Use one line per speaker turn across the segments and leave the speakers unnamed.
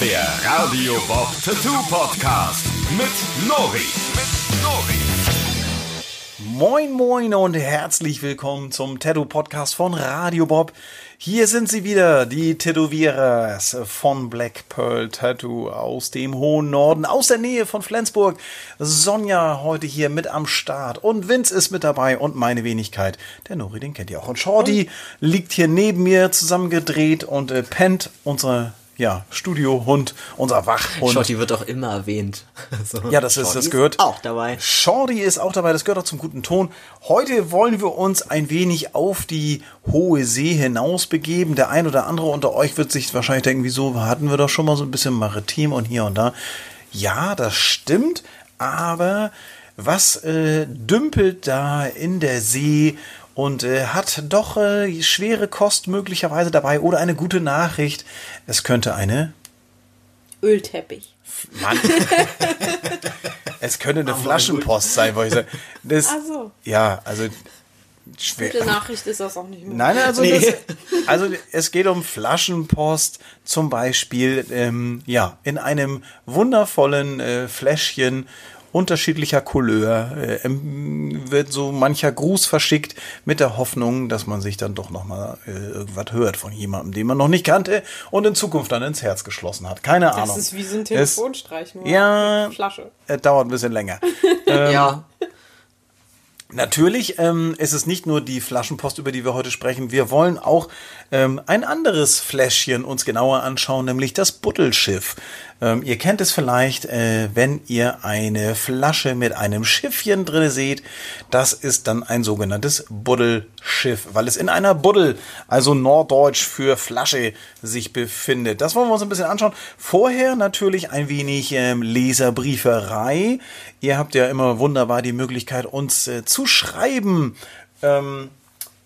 Der Radio Bob Tattoo Podcast mit Nori. Mit Nori.
Moin Moin und herzlich willkommen zum Tattoo Podcast von Radio Bob. Hier sind sie wieder, die Tätowierers von Black Pearl Tattoo aus dem hohen Norden, aus der Nähe von Flensburg. Sonja heute hier mit am Start und Vince ist mit dabei und meine Wenigkeit. Der Nori, den kennt ihr auch. Und Shorty liegt hier neben mir zusammengedreht und äh, pennt unsere ja, Studiohund, unser Wachhund.
Shorty wird auch immer erwähnt.
So. Ja, das ist, das gehört.
auch dabei.
Shorty ist auch dabei, das gehört auch zum guten Ton. Heute wollen wir uns ein wenig auf die hohe See hinaus begeben. Der ein oder andere unter euch wird sich wahrscheinlich denken, wieso hatten wir doch schon mal so ein bisschen Maritim und hier und da. Ja, das stimmt, aber was äh, dümpelt da in der See und äh, hat doch äh, schwere Kost möglicherweise dabei oder eine gute Nachricht. Es könnte eine
Ölteppich.
Mann. es könnte eine Flaschenpost sein, wollte ich sagen. Das,
Ach so.
Ja, also schwer.
Gute Nachricht ist das auch nicht mehr.
Nein, also,
Nee.
das, also es geht um Flaschenpost, zum Beispiel ähm, ja in einem wundervollen äh, Fläschchen unterschiedlicher Couleur äh, ähm, wird so mancher Gruß verschickt mit der Hoffnung, dass man sich dann doch noch mal äh, irgendwas hört von jemandem, den man noch nicht kannte und in Zukunft dann ins Herz geschlossen hat. Keine
Das
Ahnung.
ist wie so ein
Es-
Telefonstreich, nur
Ja.
Flasche.
Es dauert ein bisschen länger.
ja.
Natürlich ähm, ist es nicht nur die Flaschenpost, über die wir heute sprechen. Wir wollen auch ähm, ein anderes Fläschchen uns genauer anschauen, nämlich das Buddelschiff. Ähm, ihr kennt es vielleicht, äh, wenn ihr eine Flasche mit einem Schiffchen drin seht. Das ist dann ein sogenanntes Buddelschiff, weil es in einer Buddel, also norddeutsch für Flasche, sich befindet. Das wollen wir uns ein bisschen anschauen. Vorher natürlich ein wenig ähm, Leserbrieferei. Ihr habt ja immer wunderbar die Möglichkeit, uns äh, zu schreiben. Ähm,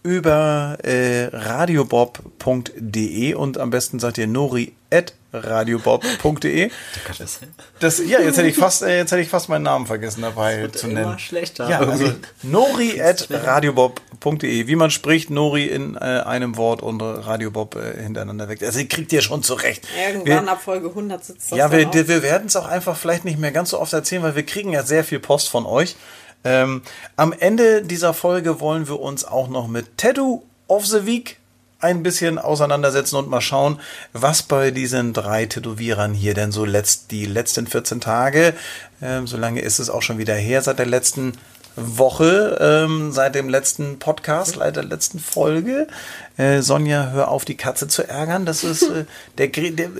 über äh, radiobob.de und am besten seid ihr nori at radiobob.de. Das, ja, jetzt hätte ich fast, äh, jetzt hätte ich fast meinen Namen vergessen dabei zu
immer
nennen.
schlechter
Ja, also nori at radiobob.de. Wie man spricht, Nori in äh, einem Wort und Radiobob äh, hintereinander weg. Also ihr kriegt ihr schon zurecht.
Irgendwann
Wir-
ab Folge 100 sitzt das
ja, wir, wir werden es auch einfach vielleicht nicht mehr ganz so oft erzählen, weil wir kriegen ja sehr viel Post von euch. Ähm, am Ende dieser Folge wollen wir uns auch noch mit Tattoo of the Week ein bisschen auseinandersetzen und mal schauen, was bei diesen drei Tätowierern hier denn so letzt, die letzten 14 Tage, ähm, so lange ist es auch schon wieder her, seit der letzten Woche, ähm, seit dem letzten Podcast, seit der letzten Folge. Äh, Sonja, hör auf, die Katze zu ärgern. Das ist äh, der, der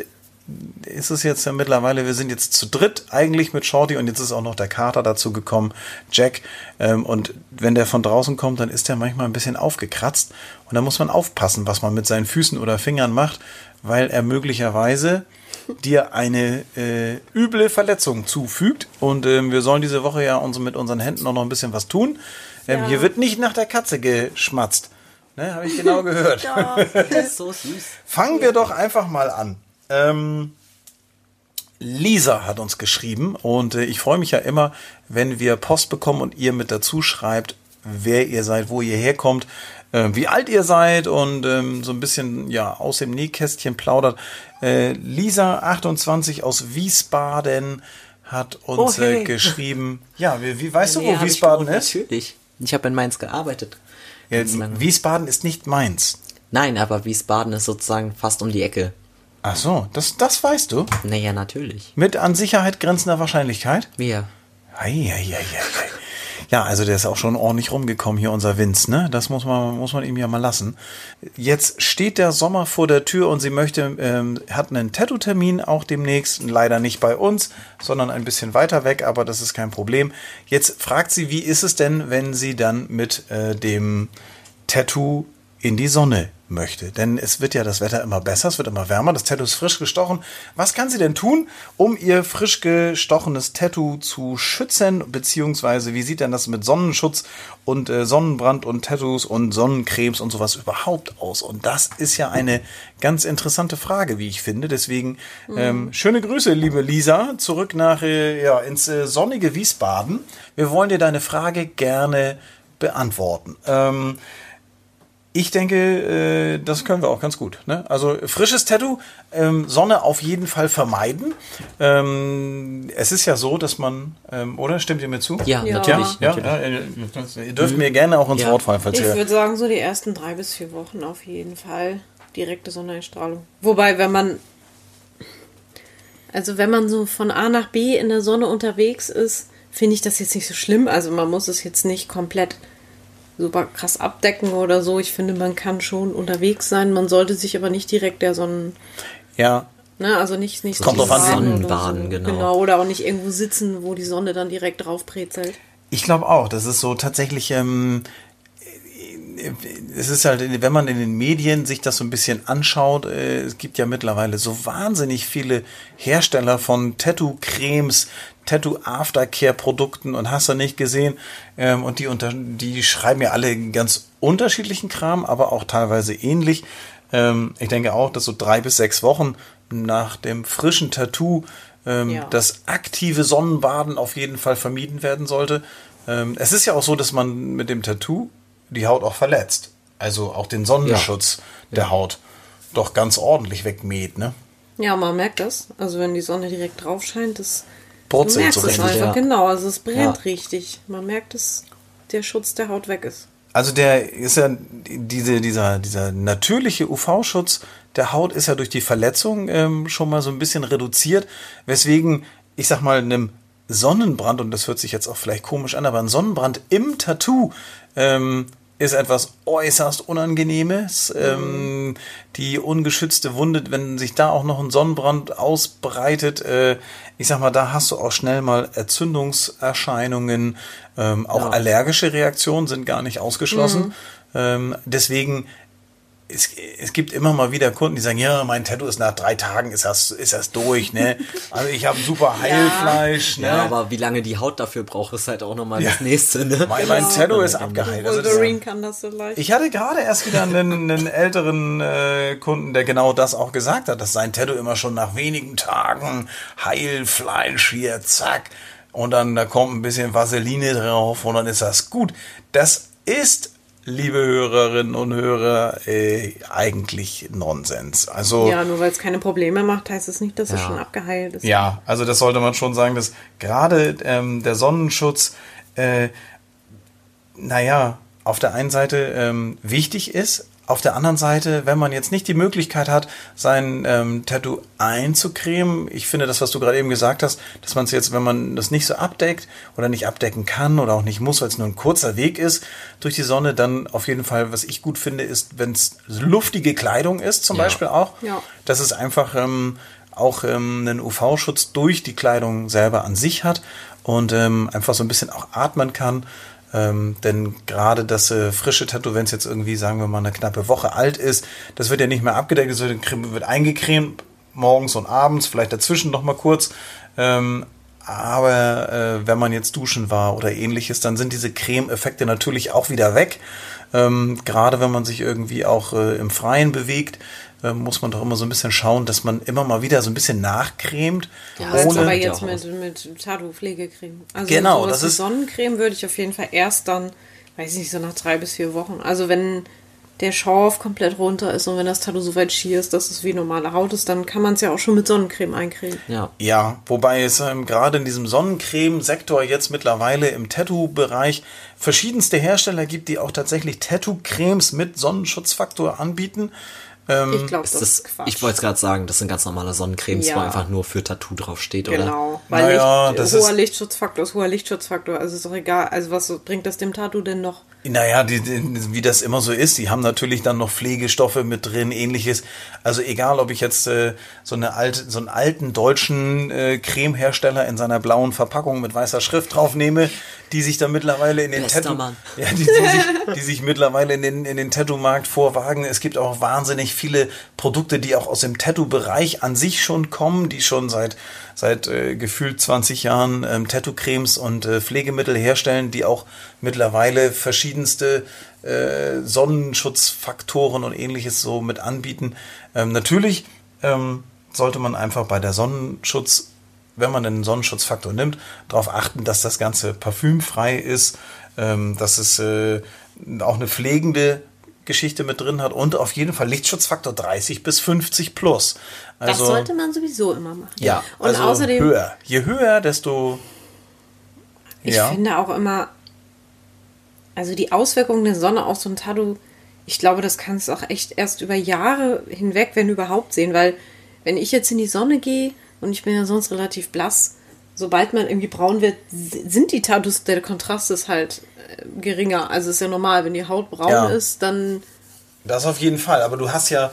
ist es jetzt ja mittlerweile, wir sind jetzt zu dritt eigentlich mit Shorty und jetzt ist auch noch der Kater dazu gekommen, Jack. Ähm, und wenn der von draußen kommt, dann ist der manchmal ein bisschen aufgekratzt und da muss man aufpassen, was man mit seinen Füßen oder Fingern macht, weil er möglicherweise dir eine äh, üble Verletzung zufügt. Und ähm, wir sollen diese Woche ja uns mit unseren Händen auch noch ein bisschen was tun. Ähm,
Ja.
Hier wird nicht nach der Katze geschmatzt. Ne, habe ich genau gehört.
so süß.
Fangen wir doch einfach mal an. Ähm, Lisa hat uns geschrieben und äh, ich freue mich ja immer, wenn wir Post bekommen und ihr mit dazu schreibt, wer ihr seid, wo ihr herkommt, äh, wie alt ihr seid und ähm, so ein bisschen ja aus dem Nähkästchen plaudert. Äh, Lisa 28 aus Wiesbaden hat uns
Oh, hey.
äh, geschrieben. Ja, wie, wie weißt
Nee,
du, wo Wiesbaden
gewohnt,
ist?
Natürlich. Ich habe in Mainz gearbeitet.
Ja. Wiesbaden ist nicht Mainz.
Nein, aber Wiesbaden ist sozusagen fast um die Ecke.
Ach so, das, das weißt du.
Naja, natürlich.
Mit an Sicherheit grenzender Wahrscheinlichkeit?
Wir.
Eieieiei. Ja, also der ist auch schon ordentlich rumgekommen hier, unser Vince, ne? Das muss man, muss man ihm ja mal lassen. Jetzt steht der Sommer vor der Tür und sie möchte, ähm, hat einen Tattoo-Termin auch demnächst, leider nicht bei uns, sondern ein bisschen weiter weg, aber das ist kein Problem. Jetzt fragt sie, wie ist es denn, wenn sie dann mit äh, dem Tattoo in die Sonne möchte. Denn es wird ja das Wetter immer besser, es wird immer wärmer, das Tattoo ist frisch gestochen. Was kann sie denn tun, um ihr frisch gestochenes Tattoo zu schützen? Beziehungsweise, wie sieht denn das mit Sonnenschutz und äh, Sonnenbrand und Tattoos und Sonnencremes und sowas überhaupt aus? Und das ist ja eine ganz interessante Frage, wie ich finde. Deswegen ähm, schöne Grüße, liebe Lisa, zurück nach äh, ja, ins äh, sonnige Wiesbaden. Wir wollen dir deine Frage gerne beantworten. Ähm, Ich denke, äh, das können wir auch ganz gut. Ne? Also frisches Tattoo, ähm, Sonne auf jeden Fall vermeiden. Ähm, es ist ja so, dass man, ähm, oder stimmt ihr mir zu?
Ja,
Ja.
natürlich.
Ja,
natürlich.
ja, ihr dürft- ihr dürft mir gerne auch ins
Ja.
Wort fallen, falls
Ich würde sagen, so die ersten drei bis vier Wochen auf jeden Fall direkte Sonneneinstrahlung. Wobei, wenn man, also wenn man so von A nach B in der Sonne unterwegs ist, finde ich das jetzt nicht so schlimm. Also man muss es jetzt nicht komplett super krass abdecken oder so. Ich finde, man kann schon unterwegs sein. Man sollte sich aber nicht direkt der Sonnen,
Ja,
ne, also nicht, nicht
Kommt drauf an,
Sonnenbaden, genau.
Genau, oder auch nicht irgendwo sitzen, wo die Sonne dann direkt drauf brezelt.
Ich glaube auch, das ist so tatsächlich, ähm, es ist halt, wenn man in den Medien sich das so ein bisschen anschaut, äh, es gibt ja mittlerweile so wahnsinnig viele Hersteller von Tattoo-Cremes, Tattoo-Aftercare-Produkten und hast du nicht gesehen. Ähm, und die, unter, die schreiben ja alle ganz unterschiedlichen Kram, aber auch teilweise ähnlich. Ähm, ich denke auch, dass so drei bis sechs Wochen nach dem frischen Tattoo ähm,
Ja.
das aktive Sonnenbaden auf jeden Fall vermieden werden sollte. Ähm, es ist ja auch so, dass man mit dem Tattoo die Haut auch verletzt. Also auch den Sonnenschutz der Haut doch ganz ordentlich wegmäht, ne?
Ja, man merkt das. Also wenn die Sonne direkt drauf scheint, das
Brutzelt so
es
richtig.
einfach,
ja.
genau. Also es brennt
Ja.
richtig. Man merkt, dass der Schutz der Haut weg ist.
Also der ist ja diese, dieser, dieser natürliche UV-Schutz der Haut ist ja durch die Verletzung ähm, schon mal so ein bisschen reduziert, weswegen, ich sag mal, einem Sonnenbrand, und das hört sich jetzt auch vielleicht komisch an, aber ein Sonnenbrand im Tattoo ähm, ist etwas äußerst Unangenehmes. Ähm, die ungeschützte Wunde, wenn sich da auch noch ein Sonnenbrand ausbreitet, äh, ich sag mal, da hast du auch schnell mal Entzündungserscheinungen, ähm, auch
Ja.
allergische Reaktionen sind gar nicht ausgeschlossen. Ähm, deswegen es, es gibt immer mal wieder Kunden, die sagen, ja, mein Tattoo ist nach drei Tagen, ist das, ist das durch, ne? Also ich habe super Heilfleisch, ne?
Ja, aber wie lange die Haut dafür braucht, ist halt auch nochmal
Ja.
das nächste, ne?
mein, mein Tattoo ist abgeheilt. Also
Wolverine kann das so leicht.
ich hatte gerade erst wieder einen, einen älteren äh, Kunden, der genau das auch gesagt hat, dass sein Tattoo immer schon nach wenigen Tagen Heilfleisch hier, zack. Und dann da kommt ein bisschen Vaseline drauf und dann ist das gut. Das ist, liebe Hörerinnen und Hörer, äh, eigentlich Nonsens. Also
ja, nur weil es keine Probleme macht, heißt es nicht, dass es
Ja.
schon abgeheilt ist.
ja, also das sollte man schon sagen, dass gerade ähm, der Sonnenschutz, äh, naja, auf der einen Seite ähm, wichtig ist, auf der anderen Seite, wenn man jetzt nicht die Möglichkeit hat, sein ähm, Tattoo einzucremen, ich finde das, was du gerade eben gesagt hast, dass man es jetzt, wenn man das nicht so abdeckt oder nicht abdecken kann oder auch nicht muss, weil es nur ein kurzer Weg ist durch die Sonne, dann auf jeden Fall, was ich gut finde, ist, wenn es luftige Kleidung ist, zum
Ja.
Beispiel auch,
Ja.
dass es einfach ähm, auch ähm, einen UV-Schutz durch die Kleidung selber an sich hat und ähm, einfach so ein bisschen auch atmen kann. Ähm, denn gerade das äh, frische Tattoo, wenn es jetzt irgendwie, sagen wir mal, eine knappe Woche alt ist, das wird ja nicht mehr abgedeckt, es wird, eingecremt, morgens und abends, vielleicht dazwischen noch mal kurz. Ähm, aber äh, wenn man jetzt duschen war oder ähnliches, dann sind diese Creme-Effekte natürlich auch wieder weg. Ähm, gerade wenn man sich irgendwie auch äh, im Freien bewegt, äh, muss man doch immer so ein bisschen schauen, dass man immer mal wieder so ein bisschen nachcremt.
Ja,
Das
Ohne-
ist aber jetzt mit, mit Tattoo-Pflegecreme. Also
Genau,
sowas
das
wie
ist-
Sonnencreme würde ich auf jeden Fall erst dann, weiß ich nicht, so nach drei bis vier Wochen. Also wenn der Schorf komplett runter ist und wenn das Tattoo so weit schier ist, dass es wie normale Haut ist, dann kann man es ja auch schon mit Sonnencreme eincremen.
Ja.
Ja, wobei es ähm, gerade in diesem Sonnencreme-Sektor jetzt mittlerweile im Tattoo-Bereich verschiedenste Hersteller gibt, die auch tatsächlich Tattoo-Cremes mit Sonnenschutzfaktor anbieten. Ähm,
Ich glaube, das
Das,
ist Quatsch.
ich wollte es gerade sagen, das sind ganz normale Sonnencremes,
Ja.
wo einfach nur für Tattoo draufsteht, oder?
Genau, weil
Naja,
Licht,
das
hoher
ist-
Lichtschutzfaktor ist hoher Lichtschutzfaktor. Also ist doch egal. Also was bringt das dem Tattoo denn noch?
Naja, die, die, wie das immer so ist, die haben natürlich dann noch Pflegestoffe mit drin, ähnliches. Also egal, ob ich jetzt äh, so eine alte, so einen alten deutschen äh, Cremehersteller in seiner blauen Verpackung mit weißer Schrift draufnehme, die sich da mittlerweile in den
Bester
Tattoo,
Mann.
ja, die, die, sich, die sich mittlerweile in den in den Tattoo-Markt vorwagen. Es gibt auch wahnsinnig viele Produkte, die auch aus dem Tattoo-Bereich an sich schon kommen, die schon seit seit äh, gefühlt 20 Jahren ähm, Tattoo-Cremes und äh, Pflegemittel herstellen, die auch mittlerweile verschiedenste äh, Sonnenschutzfaktoren und ähnliches so mit anbieten. Ähm, natürlich ähm, sollte man einfach bei der Sonnenschutz, wenn man einen Sonnenschutzfaktor nimmt, darauf achten, dass das Ganze parfümfrei ist, ähm, dass es äh, auch eine pflegende Geschichte mit drin hat und auf jeden Fall Lichtschutzfaktor 30 bis 50 plus.
Das
Also,
sollte man sowieso immer machen.
ja,
Und
also
außerdem,
höher. Je höher, desto
ich
ja.
finde auch immer, also die Auswirkungen der Sonne auf so ein Tattoo, ich glaube, das kannst du auch echt erst über Jahre hinweg, wenn überhaupt, sehen, weil wenn ich jetzt in die Sonne gehe und ich bin ja sonst relativ blass, sobald man irgendwie braun wird, sind die Tattoos, der Kontrast ist halt geringer. Also ist ja normal, wenn die Haut braun
Ja.
ist, dann
Das auf jeden Fall, aber du hast ja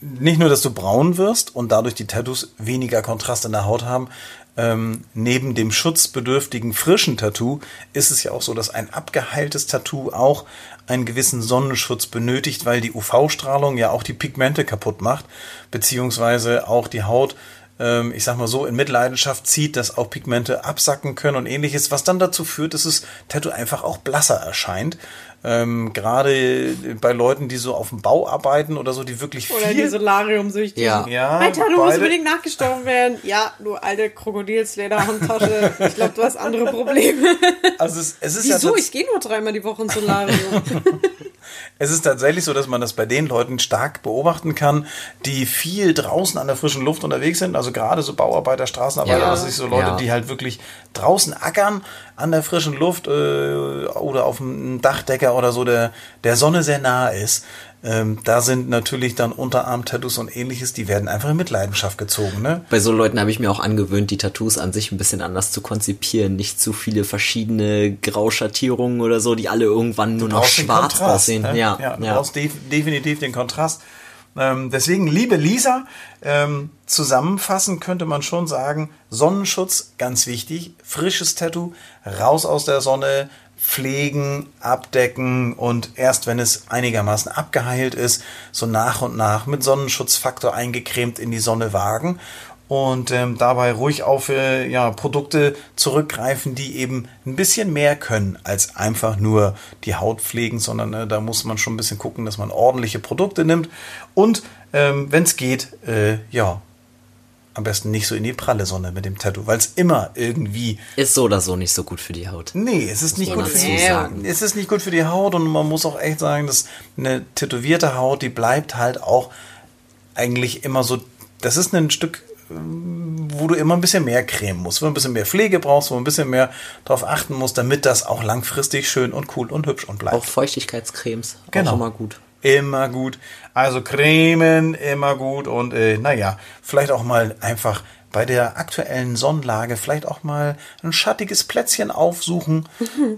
nicht nur, dass du braun wirst und dadurch die Tattoos weniger Kontrast in der Haut haben. Ähm, neben dem schutzbedürftigen frischen Tattoo ist es ja auch so, dass ein abgeheiltes Tattoo auch einen gewissen Sonnenschutz benötigt, weil die UV-Strahlung ja auch die Pigmente kaputt macht, beziehungsweise auch die Haut, ähm, ich sag mal so, in Mitleidenschaft zieht, dass auch Pigmente absacken können und ähnliches, was dann dazu führt, dass das Tattoo einfach auch blasser erscheint. Ähm, Gerade bei Leuten, die so auf dem Bau arbeiten oder so, die wirklich
Oder die
viel
Solarium-süchtigen.
Ja.
Ja,
Mein Tattoo muss
beide-
unbedingt nachgestochen werden. Ja, du alte Krokodilslederhandtasche. Ich glaube, du hast andere Probleme.
Also es, es ist ja
Wieso?
tats-
Ich gehe nur dreimal die Woche ins Solarium.
Es ist tatsächlich so, dass man das bei den Leuten stark beobachten kann, die viel draußen an der frischen Luft unterwegs sind. Also gerade so Bauarbeiter, Straßenarbeiter,
Ja.
also so Leute,
Ja.
die halt wirklich draußen ackern an der frischen Luft äh, oder auf einem Dachdecker oder so, der der Sonne sehr nahe ist. Ähm, da sind natürlich dann Unterarm-Tattoos und ähnliches, die werden einfach in Mitleidenschaft gezogen. Ne?
Bei so Leuten habe ich mir auch angewöhnt, die Tattoos an sich ein bisschen anders zu konzipieren. Nicht zu viele verschiedene Grauschattierungen oder so, die alle irgendwann nur noch schwarz aussehen.
ne?
Ja,
ja, du
ja.
brauchst def definitiv den Kontrast. Ähm, deswegen, liebe Lisa, ähm, zusammenfassend könnte man schon sagen, Sonnenschutz, ganz wichtig, frisches Tattoo, raus aus der Sonne, pflegen, abdecken und erst wenn es einigermaßen abgeheilt ist, so nach und nach mit Sonnenschutzfaktor eingecremt in die Sonne wagen und ähm, dabei ruhig auf äh, ja, Produkte zurückgreifen, die eben ein bisschen mehr können als einfach nur die Haut pflegen, sondern äh, da muss man schon ein bisschen gucken, dass man ordentliche Produkte nimmt und ähm, wenn es geht, äh, ja, am besten nicht so in die pralle Sonne mit dem Tattoo, weil es immer irgendwie
Ist so oder so nicht so gut für die Haut.
Nee, es ist nicht gut für die
sagen.
Es ist nicht gut für die Haut und man muss auch echt sagen, dass eine tätowierte Haut, die bleibt halt auch eigentlich immer so. Das ist ein Stück, ähm, wo du immer ein bisschen mehr Creme musst, wo du ein bisschen mehr Pflege brauchst, wo du ein bisschen mehr darauf achten musst, damit das auch langfristig schön und cool und hübsch und bleibt.
Auch Feuchtigkeitscremes.
Genau.
Auch immer gut.
Immer gut. Also Cremen, immer gut. Und äh, naja, vielleicht auch mal einfach bei der aktuellen Sonnenlage vielleicht auch mal ein schattiges Plätzchen aufsuchen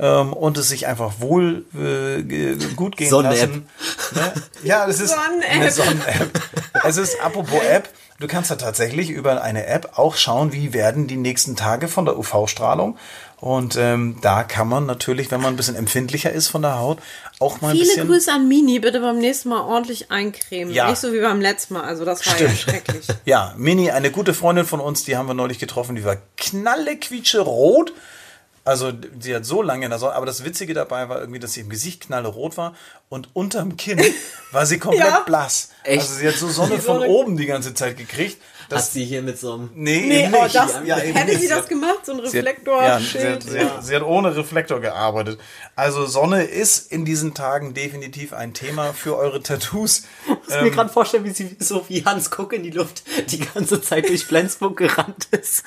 ähm, und es sich einfach wohl äh, gut gehen
Sonne-App.
lassen. Ne? Ja, das ist eine Sonnen-App. Es ist apropos App. Du kannst ja tatsächlich über eine App auch schauen, wie werden die nächsten Tage von der UV-Strahlung. Und ähm, da kann man natürlich, wenn man ein bisschen empfindlicher ist von der Haut, auch mal ein
Viele
bisschen.
Grüße an Mini, bitte beim nächsten Mal ordentlich eincremen.
Ja.
Nicht so wie beim letzten Mal. Also das war ja schrecklich.
Ja, Mini, eine gute Freundin von uns, die haben wir neulich getroffen, die war knalle quietsche rot. Also sie hat so lange in der Sonne, aber das Witzige dabei war irgendwie, dass sie im Gesicht knalle rot war und unterm Kinn war sie komplett
Ja.
blass.
Echt?
Also sie hat so Sonne von
Sonne-
oben die ganze Zeit gekriegt.
Hat
Das,
sie hier mit so einem...
nee,
Nee,
eben
oh,
nicht.
das,
Ja, eben
hätte
nicht.
sie das
hat-
gemacht, so ein
Sie hat,
Reflektor,
ja, sie, hat, sie, hat, sie hat ohne Reflektor gearbeitet. Also Sonne ist in diesen Tagen definitiv ein Thema für eure Tattoos.
Ich kann mir gerade vorstellen, wie sie so wie Hans Kuck in die Luft die ganze Zeit durch Flensburg gerannt ist.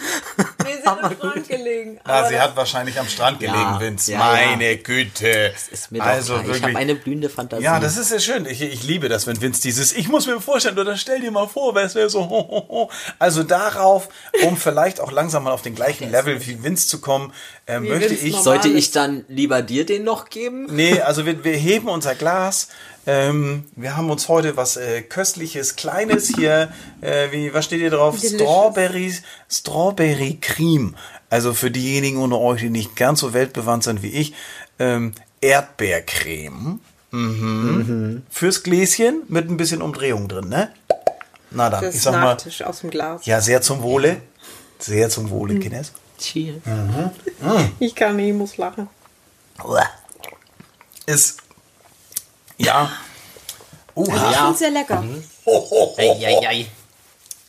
Nee, sie hat am Strand gelegen.
Na,
Aber
sie
das-
hat wahrscheinlich am Strand
Ja,
gelegen, Vince.
ja,
Meine Güte.
Ist mir doch
also
klar. Ich
wirklich.
habe eine blühende Fantasie.
ja, das ist ja schön. Ich, ich liebe das, wenn Vince dieses, ich muss mir vorstellen, oder stell dir mal vor, es wäre so, ho, ho, ho. Also darauf, um vielleicht auch langsam mal auf den gleichen Level wie Vince zu kommen, äh, möchte ich.
Sollte ich dann lieber dir den noch geben?
Nee, also wir, wir heben unser Glas. Ähm, wir haben uns heute was äh, köstliches, kleines hier. Äh, wie, was steht hier drauf?
Delicious.
Strawberry, Strawberry Cream. Also für diejenigen unter euch, die nicht ganz so weltbewandt sind wie ich, ähm, Erdbeercreme. Mhm. Fürs Gläschen mit ein bisschen Umdrehung drin, ne? Na dann,
Das
ich
ist
sag mal,
Nachtisch aus dem Glas.
ja, sehr zum Wohle. Sehr zum Wohle, Kinders.
Cheers.
Ich kann nicht, ich muss lachen.
Ist, ja. Uh,
Ich
Ja.
sehr lecker.
Eieiei.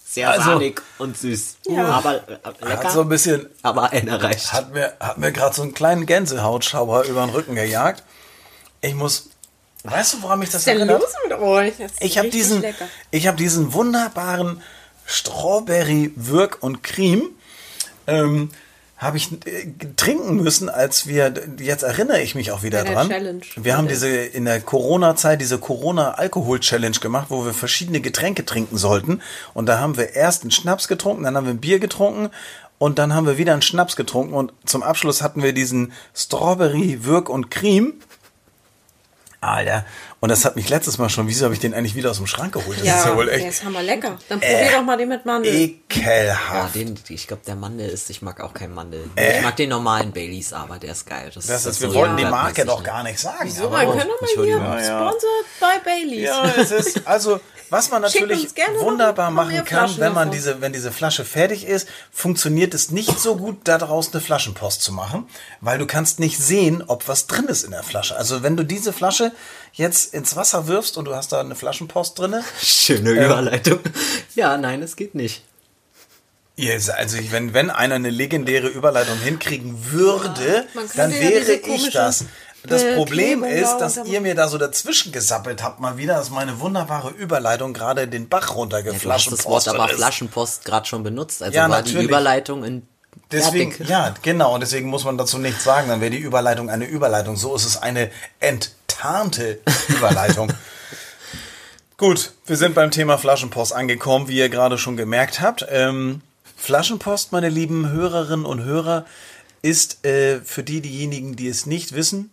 Sehr
Also-
sahnig und süß.
Ja.
Aber äh,
hat
lecker.
so ein bisschen
aber einer reicht.
hat mir, hat mir gerade so einen kleinen Gänsehautschauer über den Rücken gejagt. Ich muss Weißt du, woran mich das
Was ist
erinnert?
los mit euch?
Ich habe diesen,
lecker.
ich habe diesen wunderbaren Strawberry Wirk und Cream. Ähm, habe ich äh, trinken müssen, als wir, jetzt erinnere ich mich auch wieder
der
dran.
Challenge.
Wir haben diese in der Corona-Zeit diese Corona-Alkohol-Challenge gemacht, wo wir verschiedene Getränke trinken sollten. Und da haben wir erst einen Schnaps getrunken, dann haben wir ein Bier getrunken und dann haben wir wieder einen Schnaps getrunken und zum Abschluss hatten wir diesen Strawberry Wirk und Cream. Alter, und das hat mich letztes Mal schon, wieso habe ich den eigentlich wieder aus dem Schrank geholt? Das
Ja,
ist ja wohl
der
echt Äh,
ist hammer lecker. Dann probier doch mal den mit Mandel.
Ja,
ekelhaft.
den, ich glaube, der Mandel ist, ich mag auch keinen Mandel. Ich mag den normalen Baileys, aber der ist geil. Das,
Das ist, wir
so
wollten die Marke doch gar nicht sagen.
Wieso?
aber-
Wir können doch mal hier
Entschuldigung.
Ja.
sponsored by Baileys.
Ja, es ist, also, was man natürlich wunderbar machen kann, wenn man
davon.
diese, wenn diese Flasche fertig ist, funktioniert es nicht so gut, daraus eine Flaschenpost zu machen, weil du kannst nicht sehen, ob was drin ist in der Flasche. Also, wenn du diese Flasche jetzt ins Wasser wirfst und du hast da eine Flaschenpost drinne,
Schöne Überleitung. Ja, nein, es geht nicht.
Yes, also wenn, wenn einer eine legendäre Überleitung hinkriegen würde,
könnte
dann
ja
wäre ich
komische
das. Das Problem ist,
da
dass ihr mir da so dazwischen gesappelt habt mal wieder, dass meine wunderbare Überleitung gerade den Bach
Ja, du hast das Wort aber Flaschenpost gerade schon benutzt. Also
Ja,
war die
natürlich.
Überleitung in
Deswegen,
fertig.
ja, genau, und deswegen muss man dazu nichts sagen, dann wäre die Überleitung eine Überleitung. So ist es eine enttarnte Überleitung. Gut, wir sind beim Thema Flaschenpost angekommen, wie ihr gerade schon gemerkt habt. Ähm, Flaschenpost, meine lieben Hörerinnen und Hörer, ist äh, für die, diejenigen, die es nicht wissen.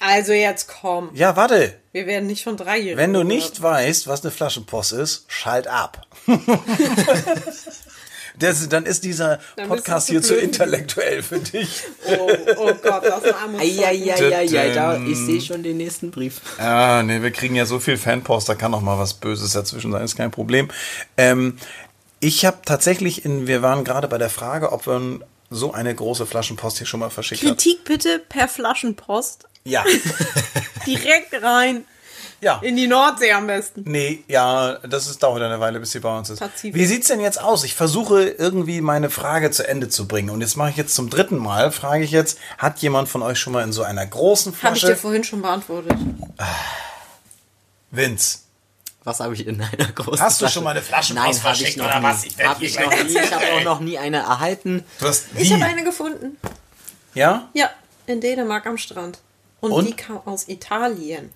Also jetzt komm.
Ja, warte.
Wir werden nicht von Dreijährigen.
Wenn du nicht weißt, was eine Flaschenpost ist, schalt ab. das, dann ist dieser
Dann
Podcast
zu
hier zu intellektuell für dich.
Oh, oh Gott, das ist ein armes
Eieieiei, da, ich sehe schon den nächsten Brief.
Ja, nee, wir kriegen ja so viel Fanpost, da kann auch mal was Böses dazwischen sein, ist kein Problem. Ähm, ich habe tatsächlich, in, wir waren gerade bei der Frage, ob man so eine große Flaschenpost hier schon mal verschickt hat.
Kritik bitte per Flaschenpost.
Ja,
Direkt rein.
ja.
In die Nordsee am besten.
Nee, ja, das ist, dauert eine Weile, bis sie bei uns ist.
Pazifik.
Wie sieht's denn jetzt aus? Ich versuche irgendwie meine Frage zu Ende zu bringen. Und jetzt mache ich jetzt zum dritten Mal, frage ich jetzt, hat jemand von euch schon mal in so einer großen
Habe ich dir
Flasche
vorhin schon beantwortet.
Vince?
Was habe ich in einer großen
Hast du
Flasche?
schon mal eine Flaschenpost
Nein, habe ich noch
oder
nie.
was? Ich
Hab ich noch nie. Ich habe auch noch nie eine erhalten.
Du hast
Ich habe eine gefunden.
Ja?
Ja, in Dänemark am Strand. Und,
Und?
die kam aus Italien.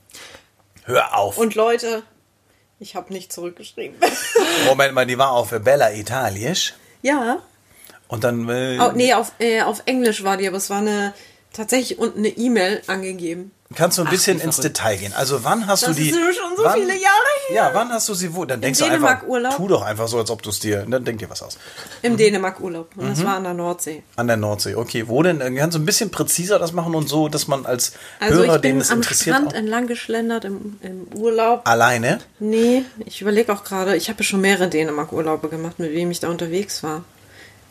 Hör auf.
Und Leute, ich habe nicht zurückgeschrieben.
Moment mal, die war auf Bella Italisch.
ja.
Und dann. Äh,
Oh, nee, auf, äh, auf Englisch war die, aber es war eine tatsächlich unten eine E-Mail angegeben.
Kannst du ein bisschen
wie
ins
verrückt.
Detail gehen? Also wann hast
Das
du die?
ist schon so
wann,
viele Jahre her.
Ja, wann hast du sie wo? Dann denkst du einfach,
Dänemark-Urlaub.
tu doch einfach so, als ob du es dir. Dann denk dir was aus.
Im Dänemark-Urlaub. Und
Mhm.
das war an der Nordsee.
An der Nordsee. Okay, wo denn? Kannst du ein bisschen präziser das machen und so, dass man als
Also
Hörer,
ich bin
den es
am
interessiert,
Strand
auch
entlang geschlendert im, im Urlaub.
alleine.
Nee, ich überlege auch gerade, ich habe ja schon mehrere Dänemark-Urlaube gemacht, mit wem ich da unterwegs war.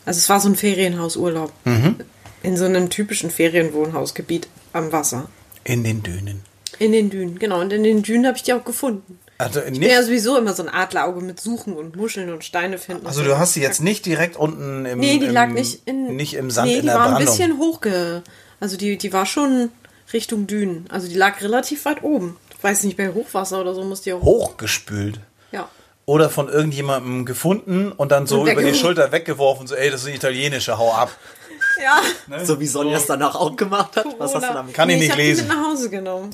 Also es war so ein Ferienhausurlaub.
Mhm.
In so einem typischen Ferienwohnhausgebiet am Wasser.
In den Dünen.
In den Dünen, genau. Und in den Dünen habe ich die auch gefunden.
Also
Ich bin ja sowieso immer so ein Adlerauge mit Suchen und Muscheln und Steine finden.
Also du hast sie jetzt nicht direkt unten im,
Nee, die
im,
lag nicht in.
nicht im Sand
nee,
in
die
der
war ein
Brandung.
bisschen hochge. Also die, die war schon Richtung Dünen. Also die lag relativ weit oben. Ich weiß nicht, bei Hochwasser oder so muss die auch.
hochgespült.
Ja.
Oder von irgendjemandem gefunden und dann so
Und
über die. Schulter weggeworfen, so, ey, das ist eine italienische, hau ab.
Ja.
So wie Sonja es danach auch gemacht hat. Was hast du damit?
Kann ich nicht
ich
lesen.
Die mit nach Hause genommen.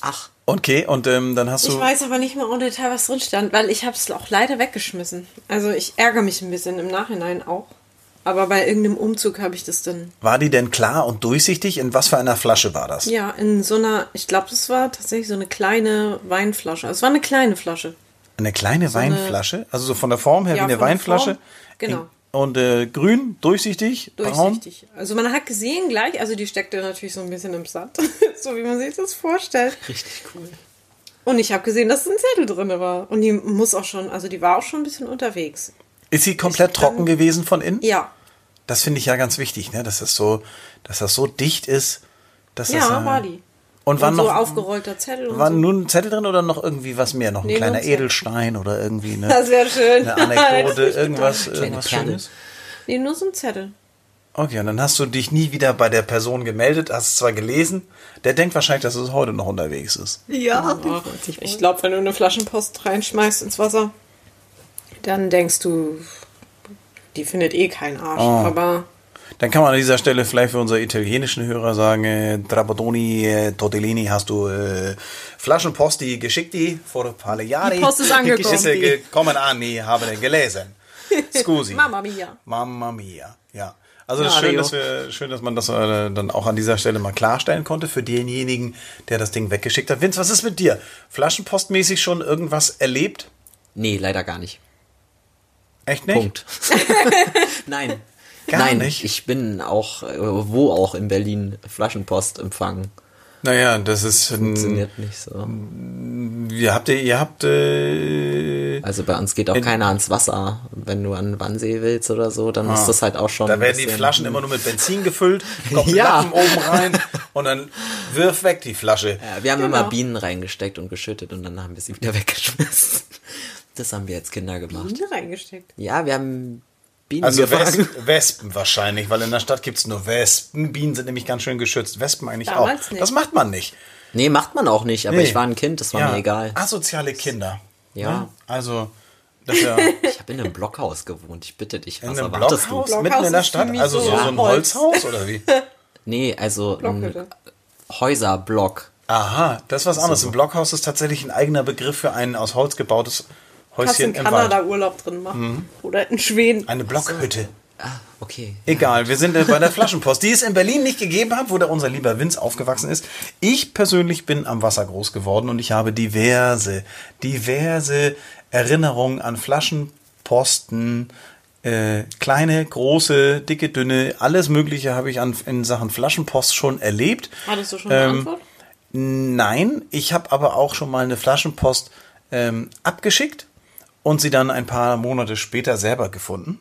Ach,
Okay, und ähm, dann hast
Ich
du.
weiß aber nicht mehr im Detail, was drin stand, weil ich habe es auch leider weggeschmissen. Also ich ärgere mich ein bisschen im Nachhinein auch. Aber bei irgendeinem Umzug habe ich das dann.
War die denn klar und durchsichtig? In was für einer Flasche war das?
Ja, in so einer, ich glaube, das war tatsächlich so eine kleine Weinflasche. Also es war eine kleine Flasche.
Eine kleine Weinflasche? Also so von der Form her
Ja,
wie eine Weinflasche?
Form, genau.
Und äh, grün, durchsichtig, braun?
Durchsichtig. Also man hat gesehen gleich, also die steckte natürlich so ein bisschen im Sand. so wie man sich das vorstellt.
richtig cool.
Und ich habe gesehen, dass ein Zettel drin war. Und die muss auch schon, also die war auch schon ein bisschen unterwegs.
Ist sie komplett
Ich kann-
trocken gewesen von innen?
Ja.
Das finde ich ja ganz wichtig, ne? dass, das so, dass das so dicht ist. Dass das,
Ja,
äh,
war die.
Und war
und so
noch
aufgerollter Zettel und
war
so.
nun ein Zettel drin oder noch irgendwie was mehr? Noch ein
Nee,
kleiner. Edelstein oder irgendwie eine,
Das schön.
eine Anekdote, irgendwas, irgendwas. Schönes?
Nee, nur so ein Zettel.
Okay, und dann hast du dich nie wieder bei der Person gemeldet, hast es zwar gelesen, der denkt wahrscheinlich, dass es heute noch unterwegs ist.
Ja,
Ach, ich glaube, wenn du eine Flaschenpost reinschmeißt ins Wasser, dann denkst du, die findet eh keinen Arsch.
Oh.
Aber
Dann kann man an dieser Stelle vielleicht für unsere italienischen Hörer sagen, äh, Trappadoni, äh, Tortellini, hast du äh, Flaschenposti geschickt, vor ein paar Jahren.
Die Post ist angekommen.
Äh, gekommen an, ich habe gelesen. Scusi.
Mamma mia.
Mamma mia, ja. Also das ist schön, dass, wir, schön, dass man das äh, dann auch an dieser Stelle mal klarstellen konnte für denjenigen, der das Ding weggeschickt hat. Vince, was ist mit dir? Flaschenpostmäßig schon irgendwas erlebt?
Nee, leider gar nicht.
Echt nicht?
Punkt. Nein.
Gar
Nein,
nicht?
ich bin auch, äh, wo auch in Berlin Flaschenpost empfangen.
Naja, das ist ein,
Funktioniert nicht so.
ihr habt, ihr habt äh,
Also bei uns geht auch
In-
keiner ans Wasser. Wenn du an Wannsee willst oder so, dann ist das halt auch schon.
Ah. Da werden die Flaschen immer nur mit Benzin gefüllt, kommt
Ja.
Lappen oben rein und dann wirf weg die Flasche.
Ja, wir haben
Genau.
immer Bienen reingesteckt und geschüttet und dann haben wir sie wieder weggeschmissen. Das haben wir als Kinder gemacht.
Biene reingesteckt.
Ja, wir haben Bienen
Also. Wespen, Wespen wahrscheinlich, weil in der Stadt gibt's nur Wespen. Bienen sind nämlich ganz schön geschützt. Wespen eigentlich
Damals
auch.
nicht.
Das macht man nicht.
Nee, macht man auch nicht, aber
Nee.
ich war ein Kind, das war
Ja,
mir egal.
Asoziale Kinder.
Ja.
Ne? Also, das ist ja
Ich habe in einem Blockhaus gewohnt, ich bitte dich,
in
was
einem
erwartest
Blockhaus
du?
du?
mitten in der
Blockhaus
Stadt. Also so,
so
so ein
Holz.
Holzhaus oder wie?
Nee, also ein. Häuserblock.
Aha, das ist was anderes. Ein Blockhaus ist tatsächlich ein eigener Begriff für ein aus Holz gebautes
Kannst
Häuschen
in
im Wald.
Kanada Urlaub drin machen. Oder in Schweden.
Eine Blockhütte.
Ah, okay.
Egal, wir sind äh, bei der Flaschenpost, die es in Berlin nicht gegeben hat, wo der unser lieber Vince aufgewachsen ist. Ich persönlich bin am Wasser groß geworden und ich habe diverse, diverse Erinnerungen an Flaschenposten, äh, kleine, große, dicke, dünne, alles Mögliche habe ich an, in Sachen Flaschenpost schon erlebt.
Hattest du schon eine
Ähm,
Antwort?
Nein, ich habe aber auch schon mal eine Flaschenpost ähm, abgeschickt und sie dann ein paar Monate später selber gefunden.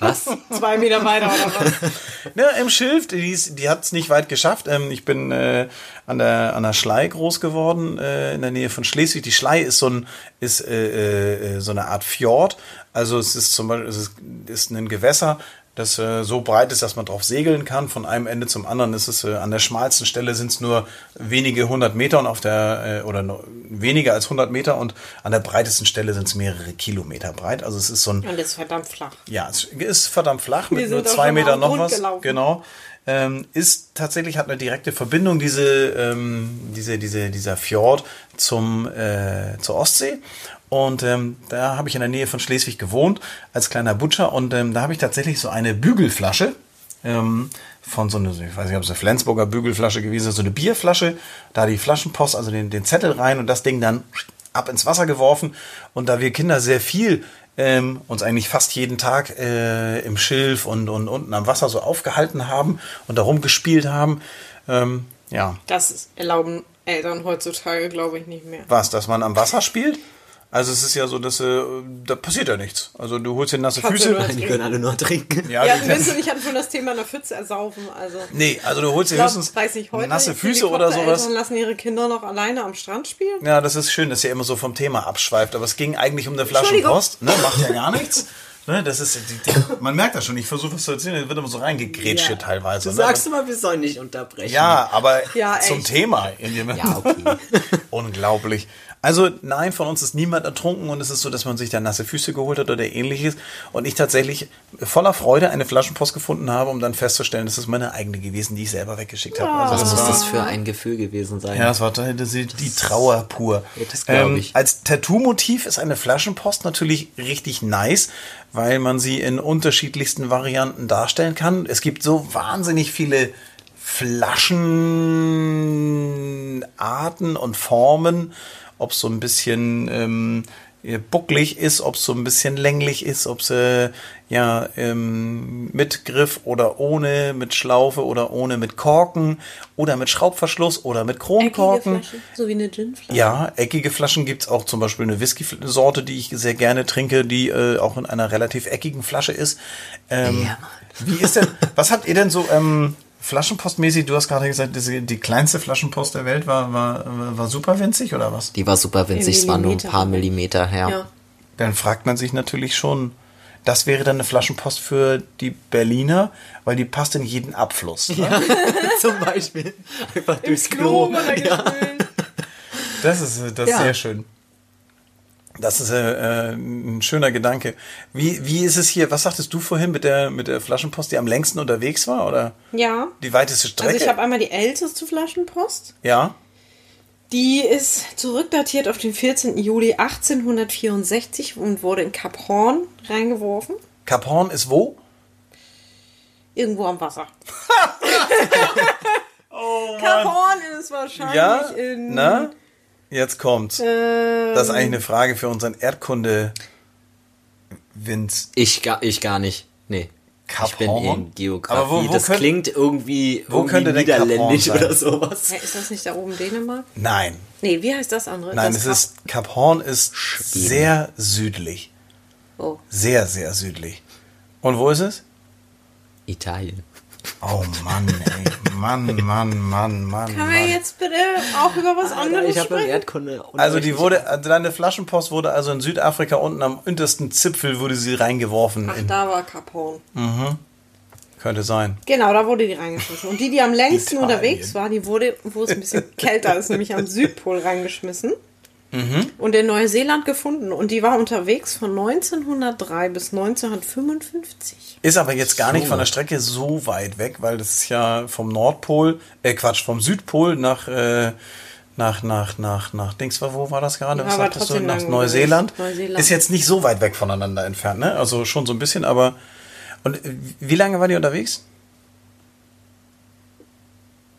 Was?
Zwei Meter weiter oder was?
Ja, im Schilf, die, die hat es nicht weit geschafft. Ähm, ich bin äh, an, der, an der Schlei groß geworden, äh, in der Nähe von Schleswig. Die Schlei ist so, ein, ist, äh, äh, so eine Art Fjord. Also es ist zum Beispiel es ist, ist ein Gewässer, das äh, so breit ist, dass man drauf segeln kann. Von einem Ende zum anderen ist es äh, an der schmalsten Stelle sind es nur wenige hundert Meter und auf der äh, oder weniger als 100 Meter und an der breitesten Stelle sind es mehrere Kilometer breit. Also es ist so ein
Und das ist verdammt flach.
ja, es ist verdammt flach mit nur zwei Meter noch was.
gelaufen.
Genau. Ähm, ist tatsächlich hat eine direkte Verbindung diese ähm, diese diese dieser Fjord zum äh, zur Ostsee und ähm, da habe ich in der Nähe von Schleswig gewohnt als kleiner Butcher und ähm, da habe ich tatsächlich so eine Bügelflasche ähm, von so einer, ich weiß nicht, ob es eine Flensburger Bügelflasche gewesen ist, so eine Bierflasche, da die Flaschenpost, also den, den Zettel rein und das Ding dann ab ins Wasser geworfen. Und da wir Kinder sehr viel ähm, uns eigentlich fast jeden Tag äh, im Schilf und, und unten am Wasser so aufgehalten haben und da rumgespielt haben, ähm, ja,
Das erlauben Eltern heutzutage, glaube ich, nicht mehr.
was, dass man am Wasser spielt? Also es ist ja so, dass äh, da passiert ja nichts. Also du holst dir nasse
Kannst
Füße.
Die können alle nur trinken.
Ja,
Ja, Vince und ich hatten schon das Thema in der Pfütze ersaufen. Also,
nee, also du holst dir
ich
höchstens
weiß nicht, heute
nasse Füße oder sowas.
Helikoptereltern lassen ihre Kinder noch alleine am Strand spielen.
Ja, das ist schön, dass ihr immer so vom Thema abschweift, aber es ging eigentlich um eine
Entschuldigung.
Flaschenpost. Ne? Macht ja gar nichts. Ne? Das ist, die, die, man merkt das schon, ich versuche es zu erzählen, es wird immer so reingegrätscht hier teilweise.
Du
ne?
sagst immer, wir sollen nicht unterbrechen.
Ja, aber
Ja,
zum. Thema. In dem
Ja, okay.
Unglaublich. Also nein, von uns ist niemand ertrunken und es ist so, dass man sich da nasse Füße geholt hat oder ähnliches und ich tatsächlich voller Freude eine Flaschenpost gefunden habe, um dann festzustellen, das ist meine eigene gewesen, die ich selber weggeschickt habe. Also
Was
das
muss
war,
das für ein Gefühl gewesen sein?
ja, das war die, die, die Trauer pur.
Das glaub ich.
als Tattoo-Motiv ist eine Flaschenpost natürlich richtig nice, weil man sie in unterschiedlichsten Varianten darstellen kann. Es gibt so wahnsinnig viele Flaschenarten und Formen, ob es so ein bisschen ähm, bucklig ist, ob es so ein bisschen länglich ist, ob es äh, ja ähm, mit Griff oder ohne, mit Schlaufe oder ohne, mit Korken oder mit Schraubverschluss oder mit Kronkorken.
Flasche, so wie eine Ginflasche.
Ja, eckige Flaschen gibt's auch zum Beispiel eine Whisky-Sorte, die ich sehr gerne trinke, die äh, auch in einer relativ eckigen Flasche ist. Ähm,
Ja,
wie ist denn, was habt ihr denn so ähm, Flaschenpostmäßig? Du hast gerade gesagt, diese, die kleinste Flaschenpost der Welt war, war, war super winzig oder was?
Die war super winzig, es war nur ein paar Millimeter her.
Ja.
Dann fragt man sich natürlich schon, Das wäre dann eine Flaschenpost für die Berliner, weil die passt in jeden Abfluss. Ne?
Zum Beispiel. Einfach durchs Klo. Ja.
Das ist, das ist
Ja.
sehr schön. Das ist äh, äh, ein schöner Gedanke. Wie, wie ist es hier? Was sagtest du vorhin mit der, mit der Flaschenpost, die am längsten unterwegs war? Oder
Ja.
die weiteste Strecke?
Also ich habe einmal die älteste Flaschenpost.
ja.
Die ist zurückdatiert auf den 14. Juli 1864 und wurde in Kap Horn reingeworfen.
Kap Horn ist wo?
Irgendwo am Wasser. Kap Horn ist wahrscheinlich
Oh Ja.
in.
Na? Jetzt kommt's.
Ähm,
Das ist eigentlich eine Frage für unseren Erdkunde. Vince.
Ich gar, ich gar nicht. Nee.
Kap
ich bin
Horn?
in Geografie.
Aber wo- wo
das
könnt-
klingt irgendwie,
wo
irgendwie
könnte Kap
niederländisch oder sowas.
Hä, ist das nicht da oben Dänemark?
Nein.
Nee, wie heißt das andere?
Nein,
das
es ist Kap Horn ist sehr südlich.
Oh.
Sehr, sehr südlich. Und wo ist es?
Italien.
Oh Mann, ey. Mann, Mann, Mann, Mann.
Kann man
Mann.
jetzt bitte auch über was anderes
ich habe in
sprechen?
Erdkunde.
Also die wurde, also deine Flaschenpost wurde also in Südafrika unten am untersten Zipfel wurde sie reingeworfen.
Ach,
In,
da war Kap Horn.
könnte sein.
Genau, da wurde die reingeschmissen. Und die, die am längsten
Italien.
unterwegs war, die wurde, wo es ein bisschen kälter ist, nämlich am Südpol reingeschmissen.
Mhm.
Und in Neuseeland gefunden. Und die war unterwegs von 1903 bis 1955.
Ist aber jetzt gar nicht von der Strecke so weit weg, weil das ist ja vom Nordpol, äh Quatsch, vom Südpol nach, äh, nach, nach, nach, nach Dings, wo war das gerade?
Ja,
Was sagtest du? Nach Neuseeland?
Neuseeland.
Ist jetzt nicht so weit weg voneinander entfernt, ne? Also schon so ein bisschen, aber. Und äh, wie lange war die unterwegs?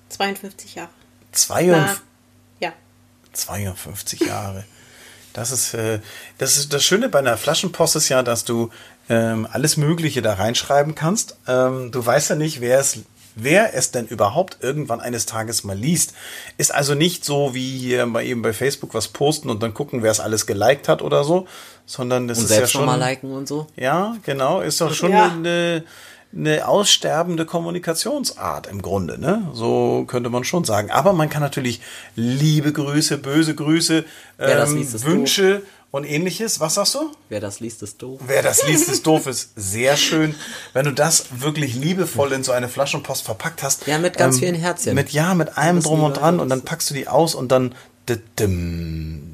52 Jahre.
52.
Na, ja.
52 Jahre. Das ist, äh, das ist das Schöne bei einer Flaschenpost ist ja, dass du ähm, alles Mögliche da reinschreiben kannst. Ähm, du weißt ja nicht, wer es, wer es denn überhaupt irgendwann eines Tages mal liest. Ist also nicht so wie hier mal eben bei Facebook was posten und dann gucken, wer es alles geliked hat oder so, sondern das
Und
ist ja
selbst
schon.
nochmal liken und so.
Ja, genau, ist doch schon
Ja.
eine, eine aussterbende Kommunikationsart im Grunde, ne? So könnte man schon sagen. Aber man kann natürlich liebe Grüße, böse Grüße,
das
ähm, Wünsche und ähnliches. Was sagst du?
Wer das liest, ist doof.
Wer das liest, ist doof, ist sehr schön. Wenn du das wirklich liebevoll in so eine Flaschenpost verpackt hast.
Ja, mit ganz vielen Herzchen.
Mit, ja, mit allem drum und dran und dann packst du die aus und dann. didim.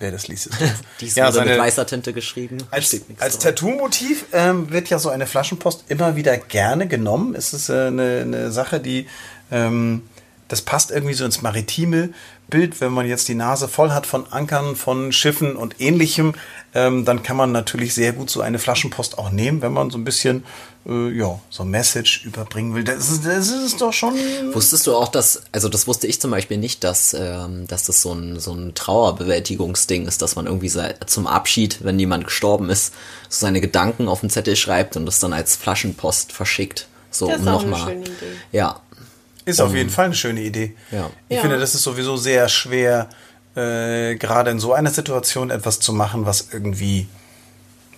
Wer das liest, ist doof.
Dies
Ja,
wurde mit
seine-
weißer Tinte geschrieben.
als, als. Tattoo-Motiv ähm, wird ja so eine Flaschenpost immer wieder gerne genommen. Es ist äh, eine, eine Sache, die ähm, das passt irgendwie so ins maritime Bild. Wenn man jetzt die Nase voll hat von Ankern, von Schiffen und ähnlichem, ähm, dann kann man natürlich sehr gut so eine Flaschenpost auch nehmen, wenn man so ein bisschen äh, ja so ein Message überbringen will. Das ist, das ist doch schon
Wusstest du auch, dass, also das wusste ich zum Beispiel nicht, dass, ähm, dass das so ein, so ein Trauerbewältigungsding ist, dass man irgendwie sei- zum Abschied, wenn jemand gestorben ist, so seine Gedanken auf den Zettel schreibt und das dann als Flaschenpost verschickt. So,
Das ist
um nochmal. Ja.
Ist auf jeden Fall eine schöne Idee.
Ja.
Ich
Ja.
finde, das ist sowieso sehr schwer, äh, gerade in so einer Situation etwas zu machen, was irgendwie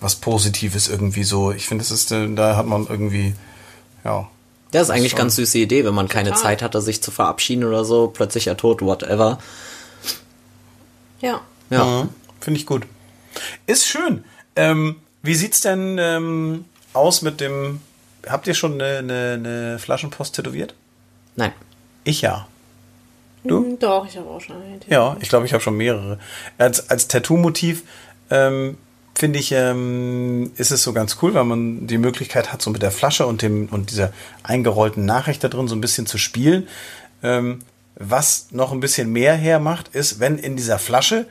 was Positives irgendwie so. Ich finde, das ist, äh, da hat man irgendwie, ja.
Das ist eigentlich
schon-
ganz süße Idee, wenn man keine
Total.
Zeit hatte, sich zu verabschieden oder so, plötzlich er tot, whatever.
Ja.
Ja.
Mhm. Finde ich gut. Ist schön. Ähm, wie sieht's denn ähm, aus mit dem. Habt ihr schon eine, eine, eine Flaschenpost tätowiert?
Nein.
Ich ja. Du?
Hm, Doch, ich habe auch schon eine.
Ja, ich glaube, ich habe schon mehrere. Als, als Tattoo-Motiv ähm, finde ich, ähm, ist es so ganz cool, weil man die Möglichkeit hat, so mit der Flasche und dem und dieser eingerollten Nachricht da drin so ein bisschen zu spielen. Ähm, was noch ein bisschen mehr hermacht, ist, wenn in dieser Flasche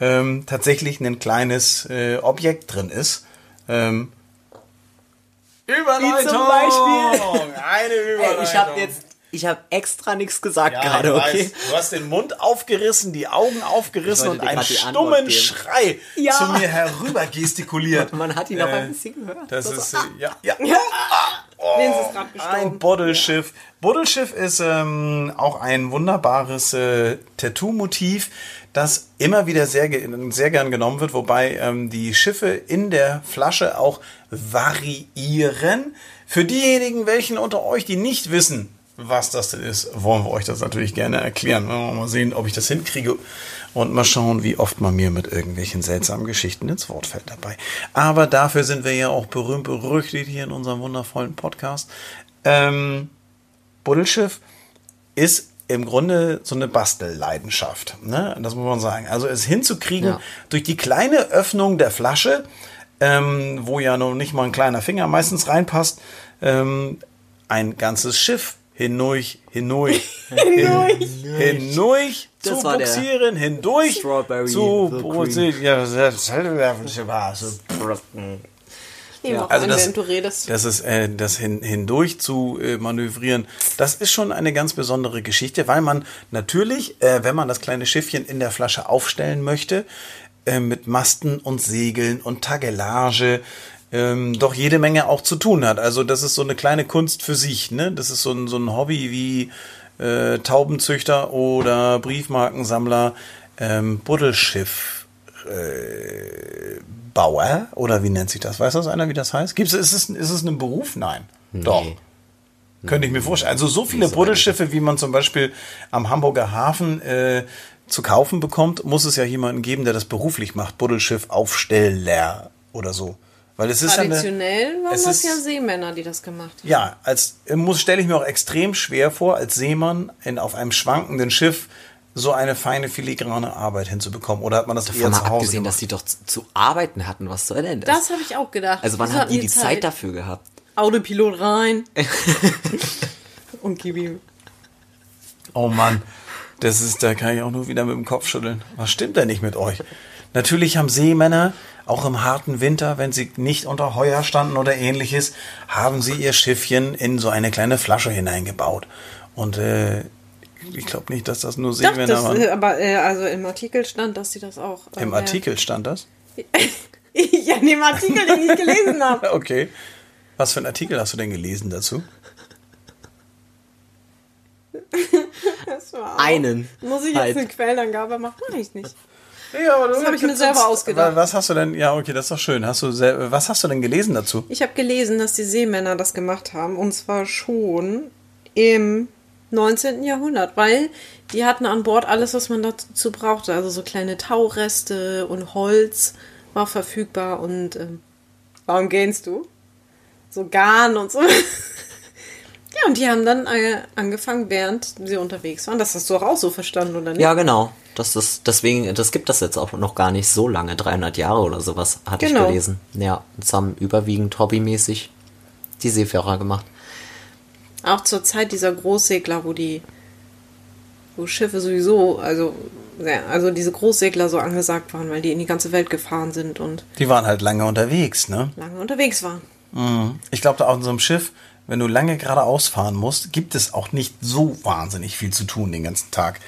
ähm, tatsächlich ein kleines äh, Objekt drin ist. Ähm, Überleitung!
zum Beispiel-
Eine Überleitung.
ich habe jetzt, ich habe extra nichts gesagt
Ja,
gerade, okay?
weiß. Du hast den Mund aufgerissen, die Augen aufgerissen und einen stummen. Schrei
Ja.
zu mir herüber gestikuliert.
Man hat ihn
Äh,
ein bisschen gehört.
Das
So,
ist,
so,
äh, ja, ja.
Vince ist gerade
Ein. Buddelschiff. Buddelschiff ist ähm, auch ein wunderbares äh, Tattoo-Motiv, das immer wieder sehr, sehr gern genommen wird, wobei ähm, die Schiffe in der Flasche auch variieren. Für diejenigen, welchen unter euch, die nicht wissen, was das denn ist, wollen wir euch das natürlich gerne erklären. Mal sehen, ob ich das hinkriege, und mal schauen, wie oft man mir mit irgendwelchen seltsamen Geschichten ins Wort fällt dabei. Aber dafür sind wir ja auch berühmt berüchtigt hier in unserem wundervollen Podcast. Ähm, Buddelschiff ist im Grunde so eine Bastelleidenschaft. Ne? Das muss man sagen. Also es hinzukriegen
Ja.
durch die kleine Öffnung der Flasche, ähm, wo ja noch nicht mal ein kleiner Finger meistens reinpasst, ähm, ein ganzes Schiff hindurch, hindurch, hindurch, hindurch zu
Das war der
buxieren, hindurch
Strawberry
zu
the
buxieren. Ja, das so.
Nehme auch
Also
an,
das-
du redest.
Das ist äh, das hin, hindurch zu äh, manövrieren. Das ist schon eine ganz besondere Geschichte, weil man natürlich, äh, wenn man das kleine Schiffchen in der Flasche aufstellen möchte, äh, mit Masten und Segeln und Tagelage ähm, doch jede Menge auch zu tun hat. Also das ist so eine kleine Kunst für sich. Ne? Das ist so ein, so ein Hobby wie äh, Taubenzüchter oder Briefmarkensammler, ähm, Buddelschiff. Äh, Bauer oder wie nennt sich das? Weiß das einer, wie das heißt? Gibt's, ist, es, ist es ein Beruf? Nein. Doch. Könnte ich mir vorstellen. Also so viele Buddelschiffe, wie man zum Beispiel am Hamburger Hafen äh, zu kaufen bekommt, muss es ja jemanden geben, der das beruflich macht. Buddelschiff Aufsteller oder so. Weil es ist ja eine,
Traditionell waren
es
das
ist-
ja Seemänner, die das gemacht haben.
ja, als muss stelle ich mir auch extrem schwer vor, als Seemann in, auf einem schwankenden Schiff so eine feine filigrane Arbeit hinzubekommen. Oder hat man das eher
Davon
zu
mal
Hause
abgesehen,
gemacht?
dass die doch zu, zu arbeiten hatten. Was soll denn das?
Das habe ich auch gedacht.
also wann hatten die die Zeit dafür gehabt?
Autopilot rein. Und gib ihm.
Oh Mann, das ist, da kann ich auch nur wieder mit dem Kopf schütteln. Was stimmt denn nicht mit euch? Natürlich haben Seemänner auch im harten Winter, wenn sie nicht unter Heuer standen oder ähnliches, haben sie ihr Schiffchen in so eine kleine Flasche hineingebaut. Und äh, ich glaube nicht, dass das nur
Doch,
Seemänner
das,
waren.
äh, aber äh, also im Artikel stand, dass sie das auch. äh,
Im. Artikel stand das?
ja, in dem Artikel, den ich gelesen habe.
Okay. Was für einen Artikel hast du denn gelesen dazu?
Das war auch-
Einen.
Muss ich
Halt.
jetzt eine Quellenangabe machen? Mach ich nicht.
Ja, aber
Das hab ich mir selber ausgedacht.
Was hast du denn? Ja, okay, das ist doch schön. Hast du was hast du denn gelesen dazu?
Ich habe gelesen, dass die Seemänner das gemacht haben. Und zwar schon im 19. Jahrhundert, weil die hatten an Bord alles, was man dazu brauchte. Also so kleine Taureste und Holz war verfügbar. Und ähm, warum gähnst du? So Garn und so. ja, und die haben dann äh, angefangen, während sie unterwegs waren. Das hast du auch, auch so verstanden, oder nicht?
Ja, genau. Das ist, deswegen, das gibt das jetzt auch noch gar nicht so lange, 300 Jahre oder sowas, hatte
Genau.
ich gelesen. Ja, das haben überwiegend hobbymäßig die Seefahrer gemacht.
Auch zur Zeit dieser Großsegler, wo die wo Schiffe sowieso, also, ja, also diese Großsegler so angesagt waren, weil die in die ganze Welt gefahren sind und
Die waren halt lange unterwegs, ne?
lange unterwegs waren.
Ich glaube, da auf so einem Schiff, wenn du lange geradeaus fahren musst, gibt es auch nicht so wahnsinnig viel zu tun den ganzen Tag.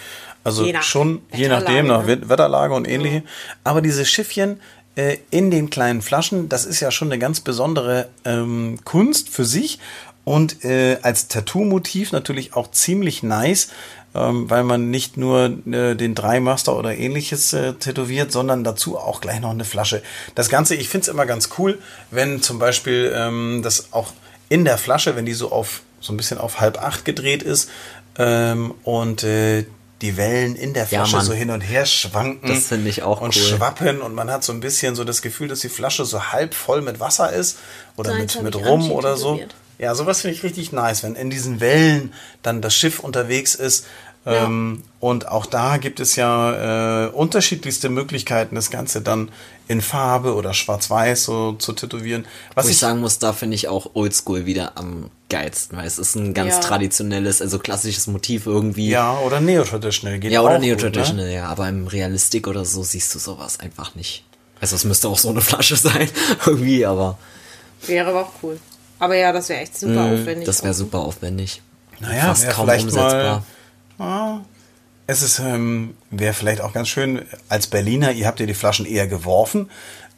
Also
Je
schon je nachdem, nach
ne?
Wet- Wetterlage und ähnliche. Aber diese Schiffchen äh, in den kleinen Flaschen, das ist ja schon eine ganz besondere ähm, Kunst für sich und äh, als Tattoo-Motiv natürlich auch ziemlich nice, ähm, weil man nicht nur äh, den Dreimaster oder ähnliches äh, tätowiert, sondern dazu auch gleich noch eine Flasche. Das Ganze, ich finde es immer ganz cool, wenn zum Beispiel ähm, das auch in der Flasche, wenn die so auf so ein bisschen auf halb acht gedreht ist ähm, und äh, die Wellen in der
Ja,
Flasche
Mann.
so hin und her schwanken.
Das finde ich auch
Und
cool.
schwappen und man hat so ein bisschen so das Gefühl, dass die Flasche so halb voll mit Wasser ist oder
Seins
mit, mit Rum oder so. Ja, sowas finde ich richtig nice, wenn in diesen Wellen dann das Schiff unterwegs ist. Ähm, und auch da gibt es ja äh, unterschiedlichste Möglichkeiten, das Ganze dann in Farbe oder schwarz-weiß so zu tätowieren. Was
ich
ich
sagen muss, da finde ich auch Oldschool wieder am geilsten, weil es ist ein ganz
Ja.
traditionelles, also klassisches Motiv irgendwie.
ja, oder Neo-Traditional geht
Ja, oder
gut,
Neo-Traditional,
Ne?
ja, aber im Realistik oder so siehst du sowas einfach nicht. Also es müsste auch so eine Flasche sein, irgendwie, aber
Wäre aber auch cool. Aber ja, das wäre echt super aufwendig.
Mhm, das wäre super aufwendig.
Naja,
Fast
wäre
kaum
vielleicht
umsetzbar.
mal. Ah, es ist, ähm, wäre vielleicht auch ganz schön, als Berliner, ihr habt ja die Flaschen eher geworfen.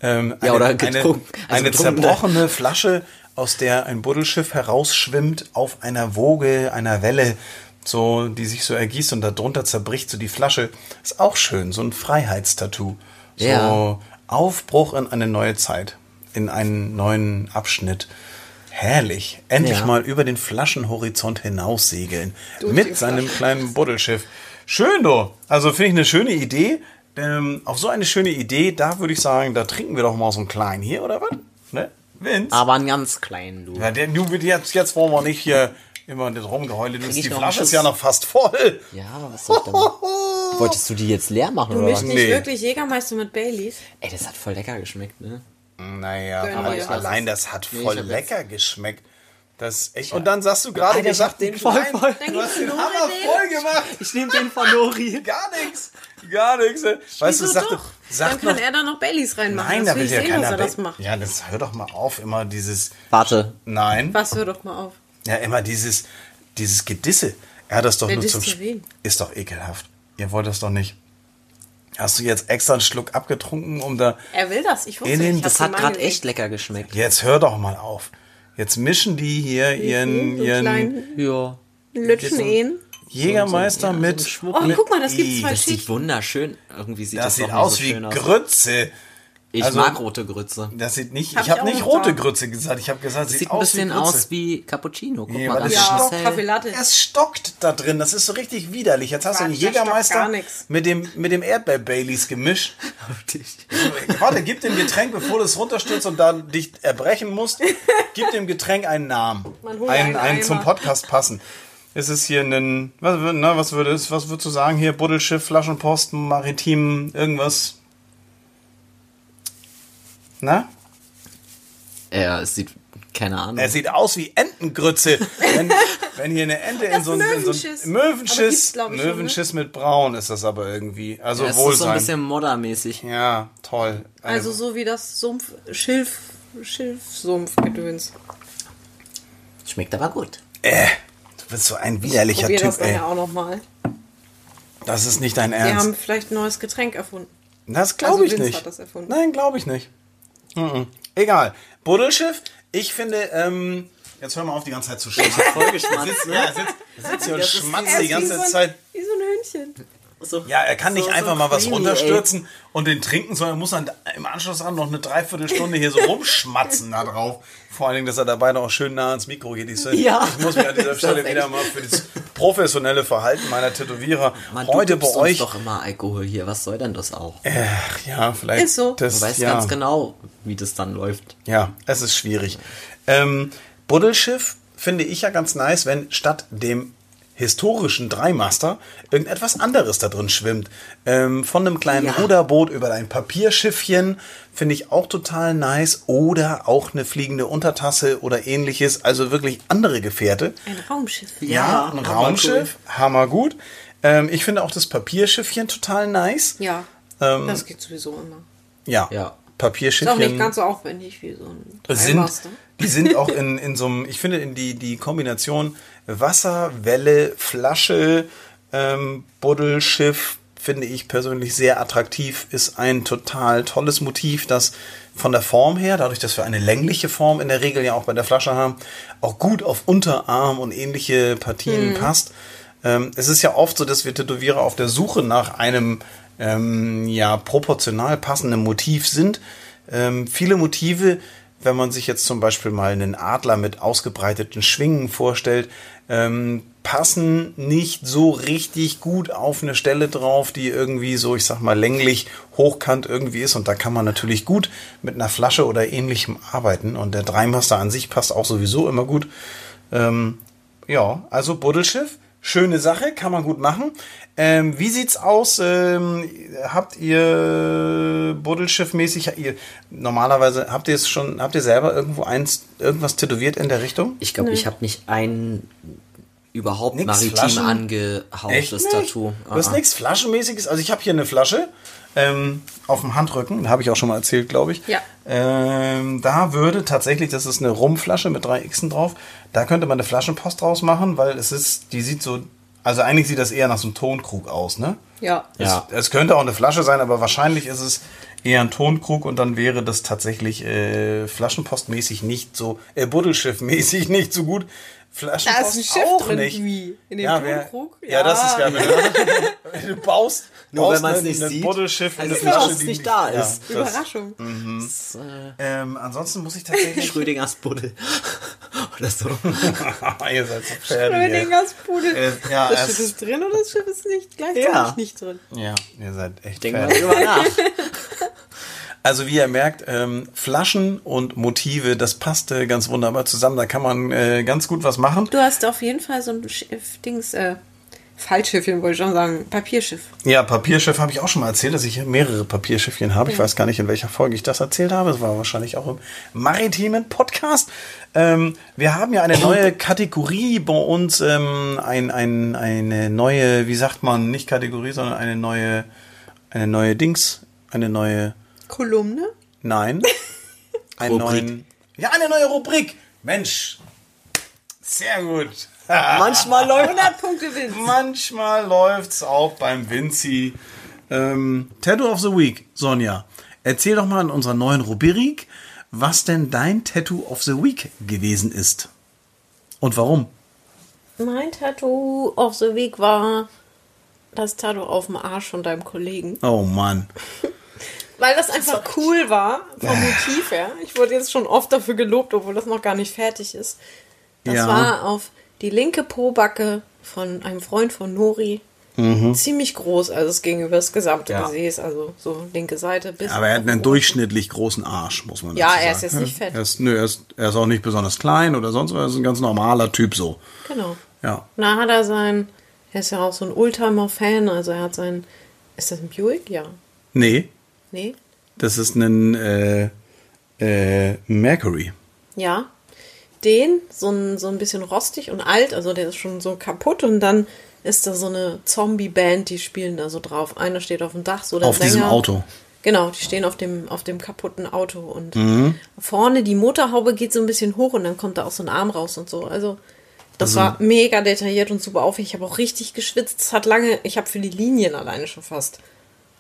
Ähm,
Ja, oder getrunken.
Eine,
Also
eine
ne?
zerbrochene Flasche, aus der ein Buddelschiff herausschwimmt auf einer Woge, einer Welle, so, die sich so ergießt und darunter zerbricht so die Flasche. Ist auch schön, so ein Freiheitstattoo. So
Ja.
Aufbruch in eine neue Zeit, in einen neuen Abschnitt. Herrlich. Endlich
Ja.
mal über den Flaschenhorizont hinaussegeln.
Durch
mit seinem kleinen Buddelschiff. Schön, du. Also finde ich eine schöne Idee. ähm, auf so eine schöne Idee, da würde ich sagen, da trinken wir doch mal so einen kleinen hier, oder was? Ne? Vince?
Aber einen ganz kleinen, du.
Ja, der, du, jetzt, jetzt wollen wir nicht hier immer das Rumgeheule. Du, die Flasche ist ja noch fast voll.
Ja, was soll ich denn machen? Wolltest du die jetzt leer machen
Du
oder was?
mischst nicht
Nee.
wirklich Jägermeister mit Baileys.
Ey, das hat voll lecker geschmeckt, ne?
Naja,
Gönn
aber allein das hat
Nee,
voll lecker geschmeckt. Das ist echt. Und dann sagst du gerade
Alter, ich
gesagt,
hab den voll voll.
Du hast den
du
Hammer
den.
voll gemacht.
Ich nehme den von Nori.
Gar nichts. Gar nichts. Weißt du,
Wieso
sag,
doch?
doch- sag
Dann kann
noch,
er da noch Baileys reinmachen.
Nein,
das
da
will ich
ja
sehen,
keiner.
dass er das macht.
Ja, das hör doch mal auf, immer dieses.
Warte.
Nein.
Was, hör doch mal auf.
Ja, immer dieses, dieses Gedisse. Er hat das doch
Wer
nur zum. Ist doch ekelhaft. Ihr wollt das doch nicht. Hast du jetzt extra einen Schluck abgetrunken, um da.
Er will das. Ich wusste nicht.
Das hat gerade echt lecker geschmeckt.
Jetzt hör doch mal auf. Jetzt mischen die hier ihren,
so
ihren
Ja.
Lütschen.
Jägermeister
so ein- ja, so
mit.
Oh,
mit
guck mal, das gibt zwei
Das sieht
Schichten.
wunderschön. Irgendwie sieht das,
Das sieht
doch
aus
so
wie
schön aus. Ich
Also-
mag rote Grütze.
Das sieht nicht.
Hab
ich habe nicht rote. Grütze gesagt. Ich habe gesagt,
Das
sieht,
sieht ein
aus
bisschen
wie
aus wie Cappuccino. Guck
Nee,
mal,
das
Ja,
stockt. Es stockt da drin. Das ist so richtig widerlich. Jetzt hast du einen Jägermeister mit dem, mit dem Erdbeer-Baileys gemischt. Warte, gib dem Getränk, bevor du es runterstürzt und da dich erbrechen musst, gib dem Getränk einen Namen. Einen,
einen
einen zum. Podcast passen. Es ist hier ein, was, na, was würde es, was würdest du sagen hier? Buddelschiff, Flaschenpost, Maritim, irgendwas? Na?
Ja, es sieht, keine Ahnung.
Er sieht aus wie Entengrütze. Wenn, wenn hier eine Ente in so ein, in so
Möwenschiss.
ein Möwenschiss,
ich, schon, ne?
Möwenschiss mit Braun ist das aber irgendwie. Also
ja, es ist so ein bisschen moddermäßig.
ja, toll. Eine-
Also so wie das Sumpf, Schilf, Schilfsumpfgedöns.
Schmeckt aber gut.
äh, du bist so ein widerlicher
Probier
Typ,
das
ey.
auch nochmal.
Das ist nicht dein Ernst.
haben vielleicht ein neues Getränk erfunden.
Das glaube
Also
ich
Vince
nicht.
hat das erfunden.
Nein, glaube ich nicht. Mhm. Egal. Buddelschiff, ich finde, ähm, jetzt hör mal auf, die ganze Zeit zu schmatzen.
Voll geschmatzt,
Ja, er sitzt, sitzt hier und schmatzt die ganze
so ein,
Zeit.
Wie so ein Hühnchen.
So,
Ja, er kann nicht
so-
einfach
so
mal was runterstürzen und den trinken, sondern muss dann im Anschluss an noch eine Dreiviertelstunde hier so rumschmatzen da drauf. Vor allen Dingen, dass er dabei noch schön nah ans Mikro geht. Ich,
Ja.
ich muss mich an dieser Stelle wieder mal für das professionelle Verhalten meiner Tätowierer
Mann,
heute bei euch.
doch immer Alkohol hier. Was soll denn das auch?
Ach, ja, vielleicht.
Ist so.
Das,
Du weißt
ja.
ganz genau, wie das dann läuft.
Ja, es ist schwierig. Ähm, Buddelschiff finde ich ja ganz nice, wenn statt dem historischen Dreimaster irgendetwas anderes da drin schwimmt. Ähm, von einem kleinen
Ja.
Ruderboot über ein Papierschiffchen finde ich auch total nice. Oder auch eine fliegende Untertasse oder ähnliches. Also wirklich andere Gefährte.
Ein Raumschiff.
Ja, ein Raumschiff, hammergut. Ähm, ich finde auch das Papierschiffchen total nice.
Ja,
Ähm,
das geht sowieso immer.
Ja,
Ja.
Ist auch
Papierschiffchen.
nicht ganz so aufwendig wie so ein
sind,
Dreimaster.
die sind auch in, in so einem, ich finde, in die, die Kombination Wasser, Welle, Flasche, ähm, Buddelschiff, finde ich persönlich sehr attraktiv, ist ein total tolles Motiv, das von der Form her, dadurch, dass wir eine längliche Form in der Regel ja auch bei der Flasche haben, auch gut auf Unterarm und ähnliche Partien passt. Ähm, es ist ja oft so, dass wir Tätowierer auf der Suche nach einem ähm, ja proportional passenden Motiv sind. Ähm, viele Motive, wenn man sich jetzt zum Beispiel mal einen Adler mit ausgebreiteten Schwingen vorstellt, ähm, passen nicht so richtig gut auf eine Stelle drauf, die irgendwie so, ich sag mal, länglich hochkant irgendwie ist. Und da kann man natürlich gut mit einer Flasche oder ähnlichem arbeiten. Und der Dreimaster an sich passt auch sowieso immer gut. Ähm, ja, also Buddelschiff, schöne Sache, kann man gut machen. Ähm, wie sieht's aus? Ähm, habt ihr Buddelschiff-mäßig, ihr, normalerweise habt ihr es schon, habt ihr selber irgendwo eins, irgendwas tätowiert in der Richtung?
Ich glaube, ich habe nicht ein überhaupt
Nix
maritim
Flaschen?
angehauchtes Tattoo.
Du hast
Ah, ah.
nichts Flaschenmäßiges. Also ich habe hier eine Flasche ähm, auf dem Handrücken, habe ich auch schon mal erzählt, glaube ich.
Ja.
Ähm, da würde tatsächlich, das ist eine Rumflasche mit drei Xen drauf, da könnte man eine Flaschenpost draus machen, weil es ist, die sieht so, also eigentlich sieht das eher nach so einem Tonkrug aus, ne?
Ja.
Ja.
Es, es könnte auch eine Flasche sein, aber wahrscheinlich ist es eher ein Tonkrug und dann wäre das tatsächlich äh, Flaschenpostmäßig nicht so, äh, Buddelschiffmäßig nicht so gut. Flaschenpost
Da ist ein Schiff
auch
drin,
nicht.
wie? In dem
ja, wer-? Ja,
Ja.
das ist ja, wenn du baust,
Nur
baust
wenn man's
ein-
nicht sieht,
Buddelschiff in
heißt
eine
es
Flasche,
dass es
die
nicht da
ja,
ist.
das-
Überraschung.
Das, äh,
ähm, ansonsten muss ich tatsächlich
Schrödingers Buddel. oder so.
Ihr seid so fertig.
Schrödingers Pudel.
Äh, ja,
das
es-
Schiff ist drin oder das Schiff ist nicht gleichzeitig
Ja.
nicht drin.
Ja, ihr seid echt
Denk mal drüber nach.
Also wie ihr merkt, ähm, Flaschen und Motive, das passte ganz wunderbar zusammen. Da kann man äh, ganz gut was machen.
Du hast auf jeden Fall so ein Schiff, Dings, äh, Fallschiffchen wollte ich schon sagen, Papierschiff.
Ja, Papierschiff habe ich auch schon mal erzählt, dass ich hier mehrere Papierschiffchen habe. Ich weiß gar nicht, in welcher Folge ich das erzählt habe. Es war wahrscheinlich auch im maritimen Podcast. Ähm, wir haben ja eine neue Kategorie bei uns, ähm, ein, ein, eine neue, wie sagt man, nicht Kategorie, sondern eine neue, eine neue Dings, eine neue,
Kolumne?
nein, einen
Rubrik.
neuen, ja, eine neue Rubrik. Mensch, sehr gut.
Manchmal läuft
100 Punkte Wind.
Manchmal läuft's auch beim Vinci. Ähm, Tattoo of the Week, Sonja. Erzähl doch mal in unserer neuen Rubrik, was denn dein Tattoo of the Week gewesen ist. Und warum?
Mein Tattoo of the Week war das Tattoo auf dem Arsch von deinem Kollegen.
Oh Mann.
Weil das einfach cool war, vom Motiv her. Ich wurde jetzt schon oft dafür gelobt, obwohl das noch gar nicht fertig ist. Das
Ja.
war auf die linke Po-Backe von einem Freund von Nori.
Mhm.
Ziemlich groß, also es ging über das gesamte
Ja.
Gesäß, also so linke Seite bis.
Aber er hat einen
Ohr.
durchschnittlich großen Arsch, muss man
Ja,
dazu
er ist
sagen.
jetzt nicht fett.
Er ist, nö, er ist, er ist auch nicht besonders klein oder sonst was. Er ist ein ganz normaler Typ so.
Genau.
Ja.
Na, hat er sein, er ist ja auch so ein Oldtimer-Fan, also er hat sein, ist das ein Buick? Ja.
Nee,
Nee?
das ist ein äh, äh, Mercury.
Ja. Den, so ein, so ein bisschen rostig und alt, also der ist schon so kaputt und dann ist da so eine Zombie-Band, die spielen da so drauf. Einer steht auf dem Dach, so der
Auf diesem
Sänger.
Auto.
Genau, die stehen auf dem, auf dem kaputten Auto und
Mhm.
vorne die Motorhaube geht so ein bisschen hoch und dann kommt da auch so ein Arm raus und so. Also, das war mega detailliert und super aufwendig. Ich habe auch richtig geschwitzt. Es hat lange, ich habe für die Linien alleine schon fast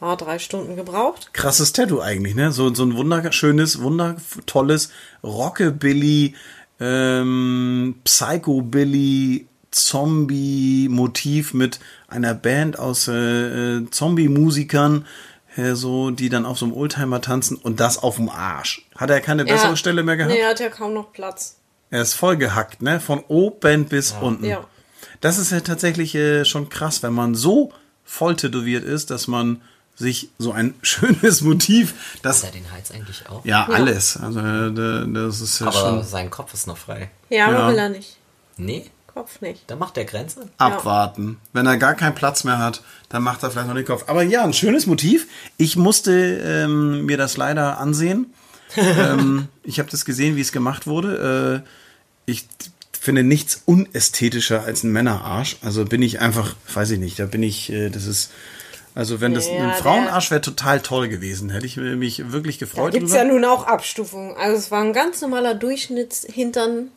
ah, drei Stunden gebraucht.
krasses Tattoo eigentlich, ne? So, so ein wunderschönes, wundertolles Rockabilly, ähm, Psychobilly, Zombie-Motiv mit einer Band aus äh, äh, Zombie-Musikern, äh, so, die dann auf so einem Oldtimer tanzen und das auf dem Arsch. Hat er keine bessere
Ja.
Stelle mehr gehabt?
Nee, er hat ja kaum noch Platz.
Er ist voll gehackt, ne? Von oben bis unten.
Ja.
Das ist ja tatsächlich äh, schon krass, wenn man so voll tätowiert ist, dass man sich so ein schönes Motiv, das
Hat er den Hals eigentlich auch?
ja, alles. Also äh, da- das ist ja
Aber
schon
sein Kopf ist noch frei.
Ja, aber
Ja.
will er nicht.
Nee,
Kopf nicht.
da macht der Grenze.
abwarten. Wenn er gar keinen Platz mehr hat, dann macht er vielleicht noch den Kopf. Aber ja, ein schönes Motiv. Ich musste ähm, mir das leider ansehen. ähm, ich habe das gesehen, wie es gemacht wurde. Äh, ich finde nichts unästhetischer als ein Männerarsch. Also bin ich einfach, weiß ich nicht, da bin ich, äh, das ist, also wenn das
Ja,
ein Frauenarsch wäre total toll gewesen. Hätte ich mich wirklich gefreut
gibt es ja nun auch Abstufungen. Also es war ein ganz normaler Durchschnittshintern.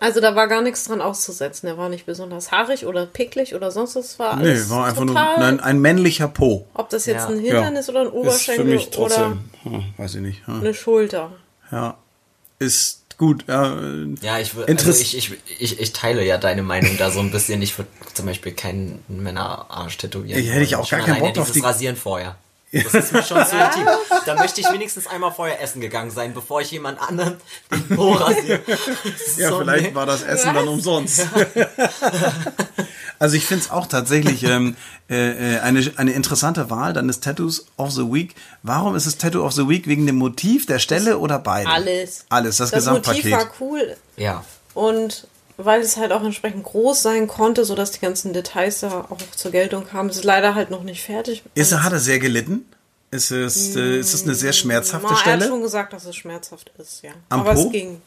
Also da war gar nichts dran auszusetzen. Der war nicht besonders haarig oder picklig oder sonst was. War
Nee,
alles
war einfach nur
total,
nein, ein männlicher Po.
Ob das jetzt
Ja.
ein Hintern ist oder ein
Ist für
Oberschenkel
mich
oder
trotzdem, hm, weiß ich nicht. hm.
eine Schulter.
Ja, ist gut. Ja, äh,
Ja, ich, also ich, ich, ich, ich teile ja deine Meinung da so ein bisschen. Ich würde zum Beispiel keinen Männerarsch tätowieren.
Ja, hätte ich
wollen.
auch gar keinen Bock auf die-
Rasieren vorher. Das ist mir schon zu intim. Da möchte ich wenigstens einmal vorher essen gegangen sein, bevor ich jemand anderen den Po rasiere. Das
ja
so,
vielleicht
nee.
war das Essen dann umsonst. also ich finde es auch tatsächlich ähm, äh, äh, eine, eine interessante Wahl deines Tattoos of the Week. Warum ist es Tattoo of the Week? Wegen dem Motiv, der Stelle oder beide?
Alles.
Alles, das,
Das
Gesamtpaket.
Motiv war cool
Ja.
und weil es halt auch entsprechend groß sein konnte, sodass die ganzen Details da auch zur Geltung kamen. Es ist leider halt noch nicht fertig.
Ist er, hat er sehr gelitten? Ist es, äh, ist es eine sehr schmerzhafte
Na, Er hat
Stelle?
schon gesagt, dass es schmerzhaft ist, ja.
Am
aber
Po?
es ging.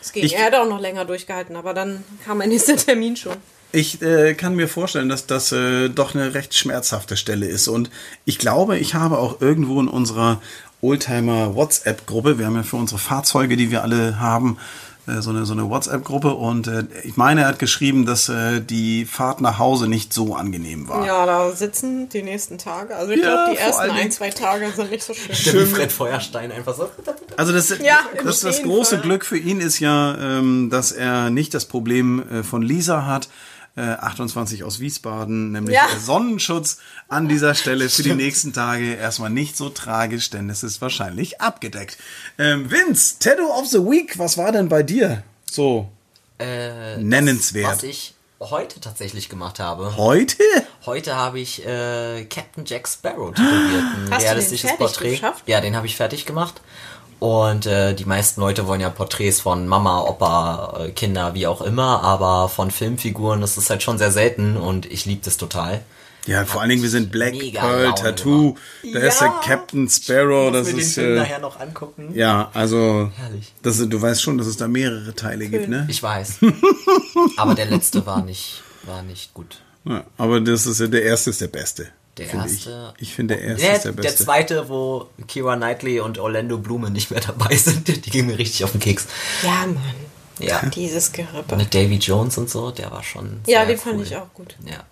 Es ging.
Ich-
er hätte auch noch länger durchgehalten, aber dann kam mein nächster Termin schon.
Ich äh, kann mir vorstellen, dass das äh, doch eine recht schmerzhafte Stelle ist. Und ich glaube, ich habe auch irgendwo in unserer Oldtimer WhatsApp-Gruppe, wir haben ja für unsere Fahrzeuge, die wir alle haben, so eine, so eine WhatsApp-Gruppe. Und äh, ich meine, er hat geschrieben, dass äh, die Fahrt nach Hause nicht so angenehm war.
Ja, da sitzen die nächsten Tage. Also ich
Ja,
glaube, die ersten ein, zwei Tage sind nicht so schön.
Wie Fred Feuerstein einfach so.
Also das,
Ja,
das, das große. Glück für ihn ist ja, ähm, dass er nicht das Problem äh, von Lisa hat. Äh, 28 aus Wiesbaden, nämlich
Ja.
der Sonnenschutz an dieser Stelle für die nächsten Tage erstmal nicht so tragisch, denn es ist wahrscheinlich abgedeckt. Ähm, Vince, Tattoo of the Week, was war denn bei dir? So.
Äh,
Nennenswert.
Das, was ich heute tatsächlich gemacht habe.
Heute?
Heute habe ich äh, Captain Jack Sparrow tätowiert. Ein
Hast du den
realistisches
fertig
Porträt.
geschafft?
Ja, den habe ich fertig gemacht. Und äh, die meisten Leute wollen ja Porträts von Mama, Opa, äh, Kinder, wie auch immer, aber von Filmfiguren das ist halt schon sehr selten und ich liebe das total.
Ja, vor allen Dingen, wir sind Black Pearl
Laune
Tattoo. Da ist der Captain Sparrow. Das ist.
den Film
Äh,
nachher noch angucken.
ja, also.
Herrlich.
Das, du weißt schon, dass es da mehrere Teile gibt, ne?
Ich weiß. aber der letzte war nicht, war nicht gut.
Ja, aber das ist ja, der erste ist der beste.
Der
finde
erste.
Ich, ich finde der erste
Der,
ist der
der
beste.
zweite, wo Kira Knightley und Orlando Blume nicht mehr dabei sind, die gehen mir richtig auf den Keks.
Ja, Mann.
Ja.
Dieses Gerippe.
Mit Davy Jones und so, der war schon.
Ja,
sehr
den fand
cool.
ich auch gut.
Ja.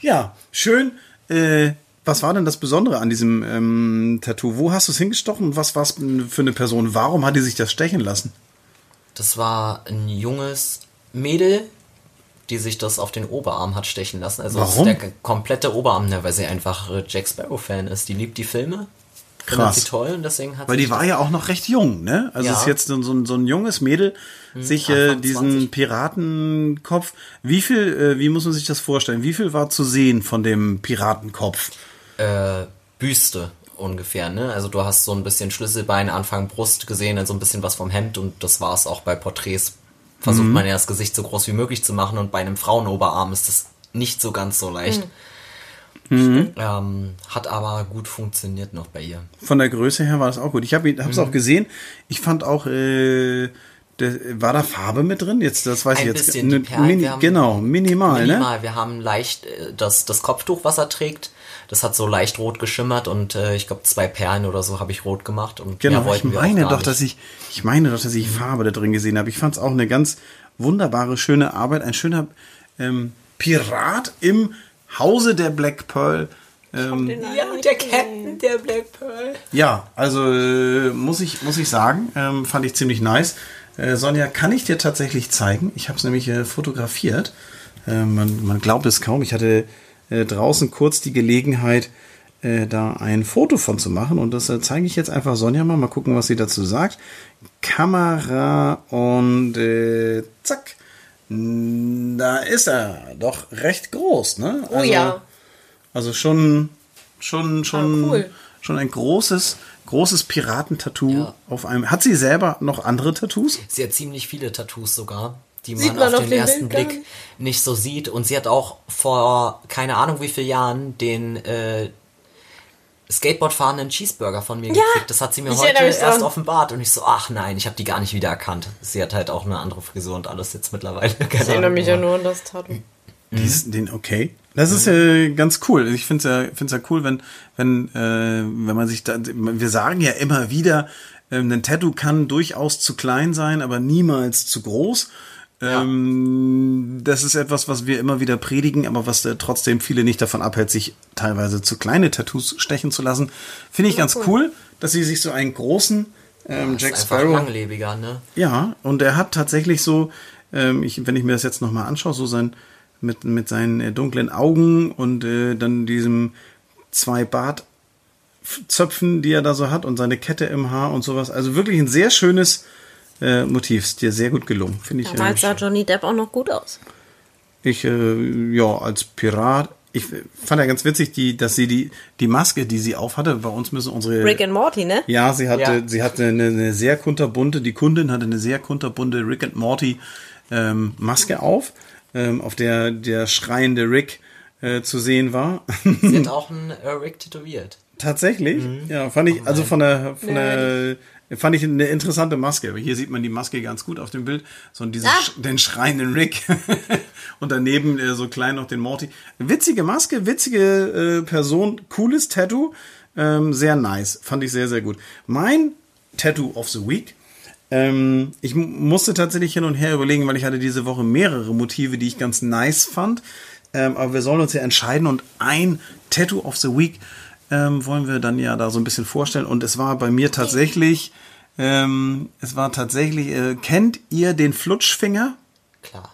Ja, schön. Äh, was war denn das Besondere an diesem ähm, Tattoo? Wo hast du es hingestochen? Was war es für eine Person? Warum hat die sich das stechen lassen?
Das war ein junges Mädel, die sich das auf den Oberarm hat stechen lassen. Also
Warum?
der komplette Oberarm, ne, weil sie einfach äh, Jack Sparrow-Fan ist. Die liebt die Filme.
Krass.
sie toll und deswegen hat
Weil die war ja auch noch recht jung, ne? Also
Ja. Hm,
ist jetzt so, so, ein- so ein junges Mädel, sich äh, diesen
20.
Piratenkopf. Wie viel, äh, wie muss man sich das vorstellen? Wie viel war zu sehen von dem Piratenkopf?
äh, Büste ungefähr, ne? Also du hast so ein bisschen Schlüsselbein, Anfang Brust gesehen, dann so ein bisschen was vom Hemd und das war es auch bei Porträts. Versucht
Mhm.
man ja das Gesicht so groß wie möglich zu machen und bei einem Frauenoberarm ist das nicht so ganz so leicht.
Mhm.
Ähm, hat aber gut funktioniert noch bei ihr.
Von der Größe her war das auch gut. Ich habe es
Mhm.
auch gesehen. Ich fand auch, äh, der, war da Farbe mit drin? Jetzt, das weiß
Ein
ich jetzt. Ne- mini, genau, minimal, ne?
Minimal, wir haben leicht äh, das, das Kopftuch, was er trägt, das hat so leicht rot geschimmert und äh, ich glaube zwei Perlen oder so habe ich rot gemacht und
Genau, ich meine doch,
nicht.
dass ich, ich meine doch, dass ich Farbe da drin gesehen habe. Ich fand es auch eine ganz wunderbare, schöne Arbeit, ein schöner ähm, Pirat im Hause der Black Pearl. Ähm,
Ja, der Captain der Black Pearl.
ja, also äh, muss ich muss ich sagen, ähm, fand ich ziemlich nice. Äh, Sonja, kann ich dir tatsächlich zeigen? Ich habe es nämlich äh, fotografiert. Äh, man, man glaubt es kaum. Ich hatte äh, draußen kurz die Gelegenheit, äh, da ein Foto von zu machen. Und das äh, zeige ich jetzt einfach Sonja mal. Mal gucken, was sie dazu sagt. Kamera und äh, zack. Da ist er. Doch recht groß, ne?
Oh ja.
Also schon, schon, schon,
Ah, cool.
schon ein großes, großes Piratentattoo
Ja.
auf einem. Hat sie selber noch andere Tattoos?
Sie hat ziemlich viele Tattoos sogar, die
Sieht
man,
man
auf den
den
ersten? Blick nicht so sieht. Und sie hat auch vor keine Ahnung wie vielen Jahren den äh, Skateboard fahrenden Cheeseburger von mir
Ja,
gekriegt. Das hat sie mir heute erst
dran.
offenbart. Und ich so, ach nein, ich habe die gar nicht wiedererkannt. Sie hat halt auch eine andere Frisur und alles jetzt mittlerweile. Keine
Ich erinnere
Ahnung,
mich ja nur an das Tattoo.
Dies, den, okay. Das ist äh, ganz cool. Ich finde es ja, find's ja cool, wenn, wenn, äh, wenn man sich da, wir sagen ja immer wieder, ähm, ein Tattoo kann durchaus zu klein sein, aber niemals zu groß. Ähm, das ist etwas, was wir immer wieder predigen, aber was äh, trotzdem viele nicht davon abhält, sich teilweise zu kleine Tattoos stechen zu lassen. Finde ich ganz cool, dass sie sich so einen großen ähm,
Das
Jack
ist einfach
Sparrow
langlebiger, ne?
ja, und er hat tatsächlich so, ähm, ich, wenn ich mir das jetzt nochmal anschaue, so sein, mit, mit seinen äh, dunklen Augen und äh, dann diesem zwei Bartzöpfen, die er da so hat und seine Kette im Haar und sowas. Also wirklich ein sehr schönes äh, Motiv. Ist dir sehr gut gelungen, finde ich.
Damals sah
Äh,
Johnny Depp auch noch gut aus.
ich, äh, ja, als Pirat. Ich äh, fand ja ganz witzig, die, dass sie die, die Maske, die sie aufhatte, bei uns müssen unsere
Rick and Morty, ne?
ja, sie hatte,
Ja.
sie hatte eine, eine sehr kunterbunte, die Kundin hatte eine sehr kunterbunte Rick and Morty ähm, Maske auf, ähm, auf der der schreiende Rick äh, zu sehen war.
Sie hat auch einen äh, Rick tätowiert.
Tatsächlich, ja, fand ich, also von der, von der, fand ich eine interessante Maske. Hier sieht man die Maske ganz gut auf dem Bild, so diesen,
Ah.
sch- den schreienden Rick und daneben äh, so klein noch den Morty. Witzige Maske, witzige äh, Person, cooles Tattoo, ähm, sehr nice, fand ich sehr sehr gut. Mein Tattoo of the Week. Ähm, ich mu- musste tatsächlich hin und her überlegen, weil ich hatte diese Woche mehrere Motive, die ich ganz nice fand. Ähm, aber wir sollen uns ja entscheiden und ein Tattoo of the Week ähm, wollen wir dann ja da so ein bisschen vorstellen. Und es war bei mir tatsächlich, ähm, es war tatsächlich, äh, kennt ihr den Flutschfinger?
Klar.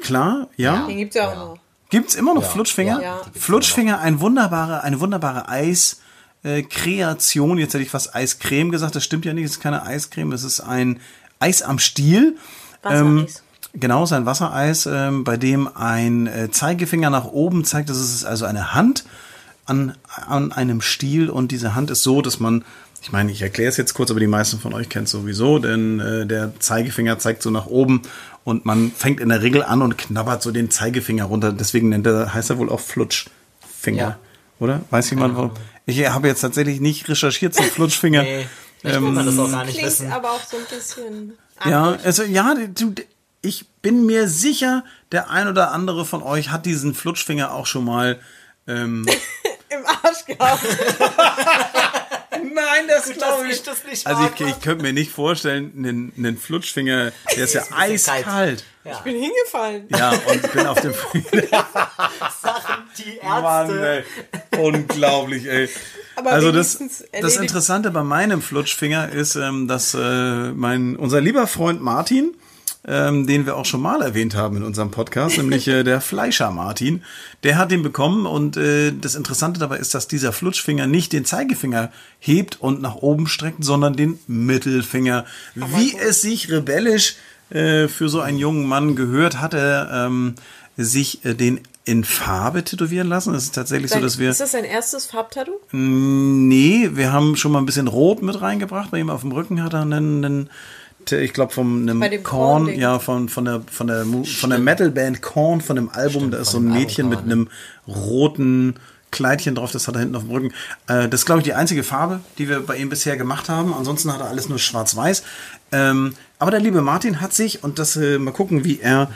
Klar, ja.
Den gibt's ja auch
Ja.
noch.
Gibt's immer noch
Ja,
Flutschfinger?
ja,
Flutschfinger, ein wunderbare, eine wunderbare Eis-Kreation. Jetzt hätte ich fast Eiscreme gesagt. Das stimmt ja nicht. Es ist keine Eiscreme. Es ist ein Eis am Stiel.
Wassereis.
Genau, sein Wassereis, ähm, bei dem ein äh, Zeigefinger nach oben zeigt, das ist also eine Hand an, an einem Stiel und diese Hand ist so, dass man, ich meine, ich erkläre es jetzt kurz, aber die meisten von euch kennen es sowieso, denn äh, der Zeigefinger zeigt so nach oben und man fängt in der Regel an und knabbert so den Zeigefinger runter. Deswegen nennt er, heißt er wohl auch Flutschfinger,
Ja.
oder? Weiß jemand, warum? Ich habe jetzt tatsächlich nicht recherchiert zum Flutschfinger.
Nee, will man das auch gar nicht
Klingt
wissen.
aber auch so ein bisschen.
Ja, also ja, du, ich bin mir sicher, der ein oder andere von euch hat diesen Flutschfinger auch schon mal. Ähm,
Im Arsch gehabt.
Nein, das glaube ich.
das nicht
Also ich, ich könnte mir nicht vorstellen, einen, einen Flutschfinger, der ist ja eiskalt.
Ja.
Bin hingefallen.
Ja, und bin auf dem
Sachen, die
Mann, ey. Unglaublich, ey.
Aber
also das, das. Interessante bei meinem Flutschfinger ist, ähm, dass äh, mein unser lieber Freund Martin, ähm, den wir auch schon mal erwähnt haben in unserem Podcast, nämlich äh, der Fleischer Martin, der hat den bekommen und äh, das Interessante dabei ist, dass dieser Flutschfinger nicht den Zeigefinger hebt und nach oben streckt, sondern den Mittelfinger. Wie es sich rebellisch äh, für so einen jungen Mann gehört, hat er ähm, sich äh, den in Farbe tätowieren lassen. Es ist tatsächlich so, dass wir
ist das sein erstes Farbtattoo?
Nee, wir haben schon mal ein bisschen Rot mit reingebracht. Bei ihm auf dem Rücken hat er einen, einen ich glaube von einem Korn, ja, von, von der, von der, von der Metalband Korn, von dem Album,
Stimmt,
da ist so ein Mädchen mit einem roten Kleidchen drauf, das hat er hinten auf dem Rücken. Äh, das ist, glaube ich, die einzige Farbe, die wir bei ihm bisher gemacht haben. Ansonsten hat er alles nur schwarz-weiß. Ähm, aber der liebe Martin hat sich, und das äh, mal gucken, wie er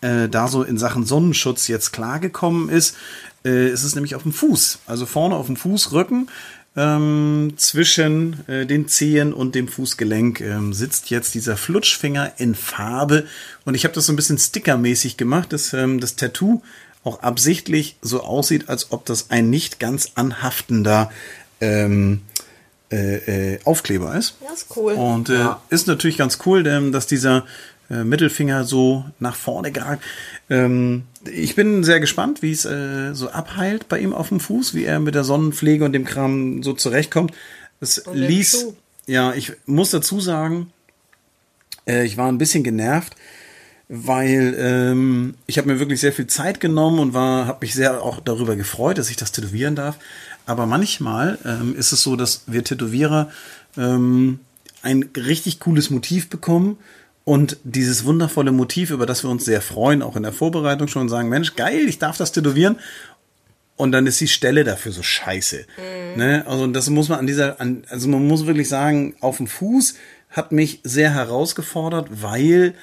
äh, da so in Sachen Sonnenschutz jetzt klargekommen ist, äh, ist es nämlich auf dem Fuß. Also vorne auf dem Fußrücken ähm, zwischen äh, den Zehen und dem Fußgelenk ähm, sitzt jetzt dieser Flutschfinger in Farbe. Und ich habe das so ein bisschen stickermäßig gemacht, dass ähm, das Tattoo auch absichtlich so aussieht, als ob das ein nicht ganz anhaftender ähm, äh, äh, Aufkleber ist.
Ja, ist cool.
Und äh, ist natürlich ganz cool, denn, dass dieser äh, Mittelfinger so nach vorne geragt. Ähm, ich bin sehr gespannt, wie es äh, so abheilt bei ihm auf dem Fuß, wie er mit der Sonnenpflege und dem Kram so zurechtkommt. Es ließ, ja, ich muss dazu sagen, äh, ich war ein bisschen genervt, weil ähm, ich habe mir wirklich sehr viel Zeit genommen und war, habe mich sehr auch darüber gefreut, dass ich das tätowieren darf. Aber manchmal ähm, ist es so, dass wir Tätowierer ähm, ein richtig cooles Motiv bekommen und dieses wundervolle Motiv, über das wir uns sehr freuen, auch in der Vorbereitung schon sagen, Mensch, geil, ich darf das tätowieren. Und dann ist die Stelle dafür so scheiße. Ne? Also das muss man an dieser, an, also man muss wirklich sagen, auf dem Fuß hat mich sehr herausgefordert, weil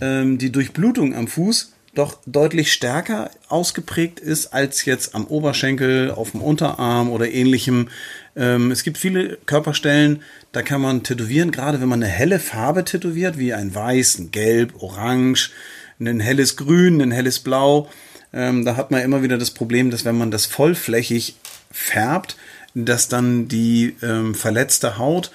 ähm, die Durchblutung am Fuß doch deutlich stärker ausgeprägt ist als jetzt am Oberschenkel, auf dem Unterarm oder ähnlichem. Ähm, es gibt viele Körperstellen, da kann man tätowieren, gerade wenn man eine helle Farbe tätowiert, wie ein Weiß, ein Gelb, Orange, ein helles Grün, ein helles Blau. Ähm, da hat man immer wieder das Problem, dass wenn man das vollflächig färbt, dass dann die ähm, verletzte Haut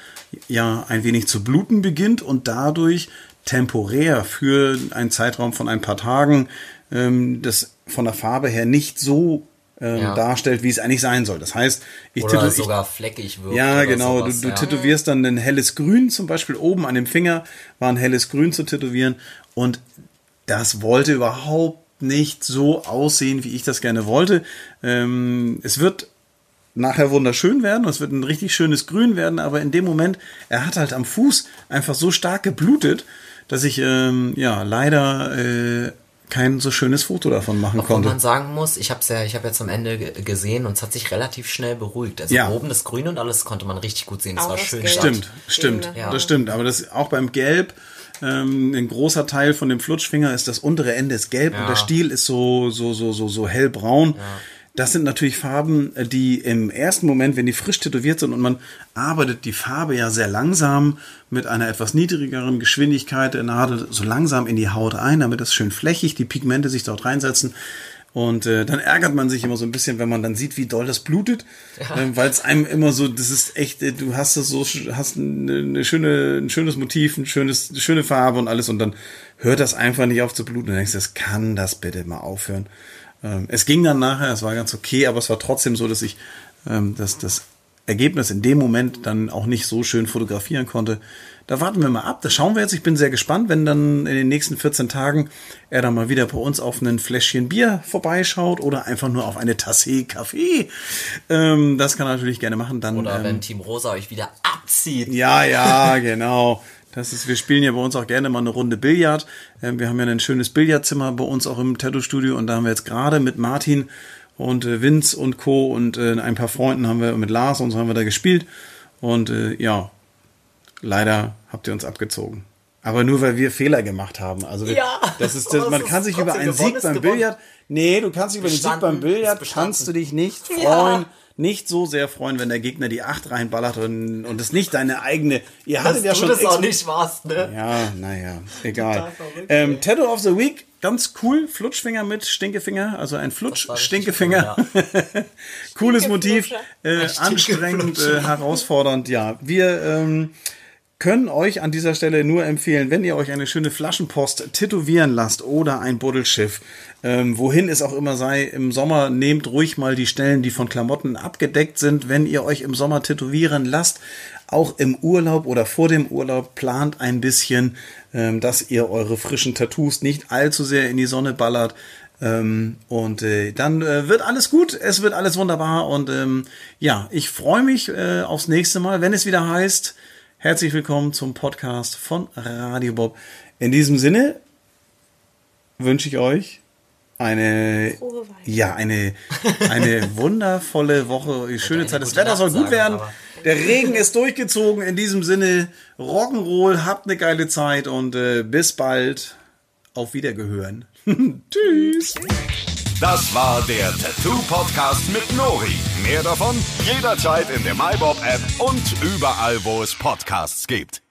ja ein wenig zu bluten beginnt und dadurch temporär für einen Zeitraum von ein paar Tagen ähm, das von der Farbe her nicht so ähm,
Ja.
darstellt, wie es eigentlich sein soll. Das heißt, ich
Oder
ich-
sogar fleckig wirkt.
ja, genau.
Sowas,
du, du
ja.
tätowierst dann ein helles Grün, zum Beispiel oben an dem Finger war ein helles Grün zu tätowieren. Und das wollte überhaupt nicht so aussehen, wie ich das gerne wollte. Ähm, es wird nachher wunderschön werden und es wird ein richtig schönes Grün werden, aber in dem Moment, er hat halt am Fuß einfach so stark geblutet, dass ich ähm, ja leider äh, kein so schönes Foto davon machen
Obwohl
konnte.
man sagen muss, ich habe ja, ich habe jetzt am Ende ge- gesehen und es hat sich relativ schnell beruhigt. Also
Ja.
oben das Grün und alles konnte man richtig gut sehen. Es war schön
Gelb.
Stimmt, stimmt.
Ja.
das stimmt. Aber das auch beim Gelb, ähm, ein großer Teil von dem Flutschfinger ist das untere Ende ist gelb und
Ja.
der Stiel ist so so so so so hellbraun. Das sind natürlich Farben, äh, die im ersten Moment, wenn die frisch tätowiert sind und man arbeitet die Farbe ja sehr langsam mit einer etwas niedrigeren Geschwindigkeit der Nadel so langsam in die Haut ein, damit das schön flächig die Pigmente sich dort reinsetzen. Und äh, dann ärgert man sich immer so ein bisschen, wenn man dann sieht, wie doll das blutet, ähm, weil es einem immer so, das ist echt, äh, du hast es so, hast eine, eine schöne, ein schönes Motiv, ein schönes, eine schöne Farbe und alles und dann hört das einfach nicht auf zu bluten. Und dann denkst du, das kann das bitte mal aufhören. Ähm, es ging dann nachher, es war ganz okay, aber es war trotzdem so, dass ich ähm, das, das Ergebnis in dem Moment dann auch nicht so schön fotografieren konnte. Da warten wir mal ab. Das schauen wir jetzt. Ich bin sehr gespannt, wenn dann in den nächsten 14 Tagen er dann mal wieder bei uns auf ein Fläschchen Bier vorbeischaut oder einfach nur auf eine Tasse Kaffee. Ähm, das kann er natürlich gerne machen. Dann,
Oder
ähm,
wenn Team Rosa euch wieder abzieht.
ja, ja, genau. Das ist, wir spielen ja bei uns auch gerne mal eine Runde Billard. Ähm, wir haben ja ein schönes Billardzimmer bei uns auch im Tattoo-Studio und da haben wir jetzt gerade mit Martin und äh, Vince und Co. und äh, ein paar Freunden haben wir mit Lars und so haben wir da gespielt. Und äh, ja, leider habt ihr uns abgezogen. Aber nur weil wir Fehler gemacht haben. Also
Ja,
das ist das, man
ist
kann sich über einen Sieg beim
gewonnen.
Billard. Nee, du kannst dich über den Sieg beim Billard kannst du dich nicht freuen.
Ja.
Nicht so sehr freuen, wenn der Gegner die 8 reinballert und, und es nicht deine eigene. Ihr hattet ja
du
schon
das auch nicht warst, ne?
ja, naja, egal.
Verrückt,
Ähm, Tattoo of the Week, ganz cool. Flutschfinger mit Stinkefinger, also ein
war richtig
Flutsch-Stinkefinger.
cool,
Cooles Motiv, äh, anstrengend, äh, herausfordernd. Ja, wir ähm, können euch an dieser Stelle nur empfehlen, wenn ihr euch eine schöne Flaschenpost tätowieren lasst oder ein Buddelschiff, ähm, wohin es auch immer sei, im Sommer nehmt ruhig mal die Stellen, die von Klamotten abgedeckt sind, wenn ihr euch im Sommer tätowieren lasst. Auch im Urlaub oder vor dem Urlaub plant ein bisschen, ähm, dass ihr eure frischen Tattoos nicht allzu sehr in die Sonne ballert. Ähm, und äh, dann äh, wird alles gut, es wird alles wunderbar und ähm, ja, ich freue mich äh, aufs nächste Mal, wenn es wieder heißt, herzlich willkommen zum Podcast von Radio Bob. In diesem Sinne wünsche ich euch eine, ja, eine, eine wundervolle Woche, schöne
eine
Zeit. Das Wetter soll gut
sagen,
werden.
aber-
Der Regen ist durchgezogen. In diesem Sinne, Rock'n'Roll, habt eine geile Zeit und äh, bis bald. Auf Wiedergehören. Tschüss.
Das war der Tattoo Podcast mit Nori. Mehr davon jederzeit in der MyBob App und überall, wo es Podcasts gibt.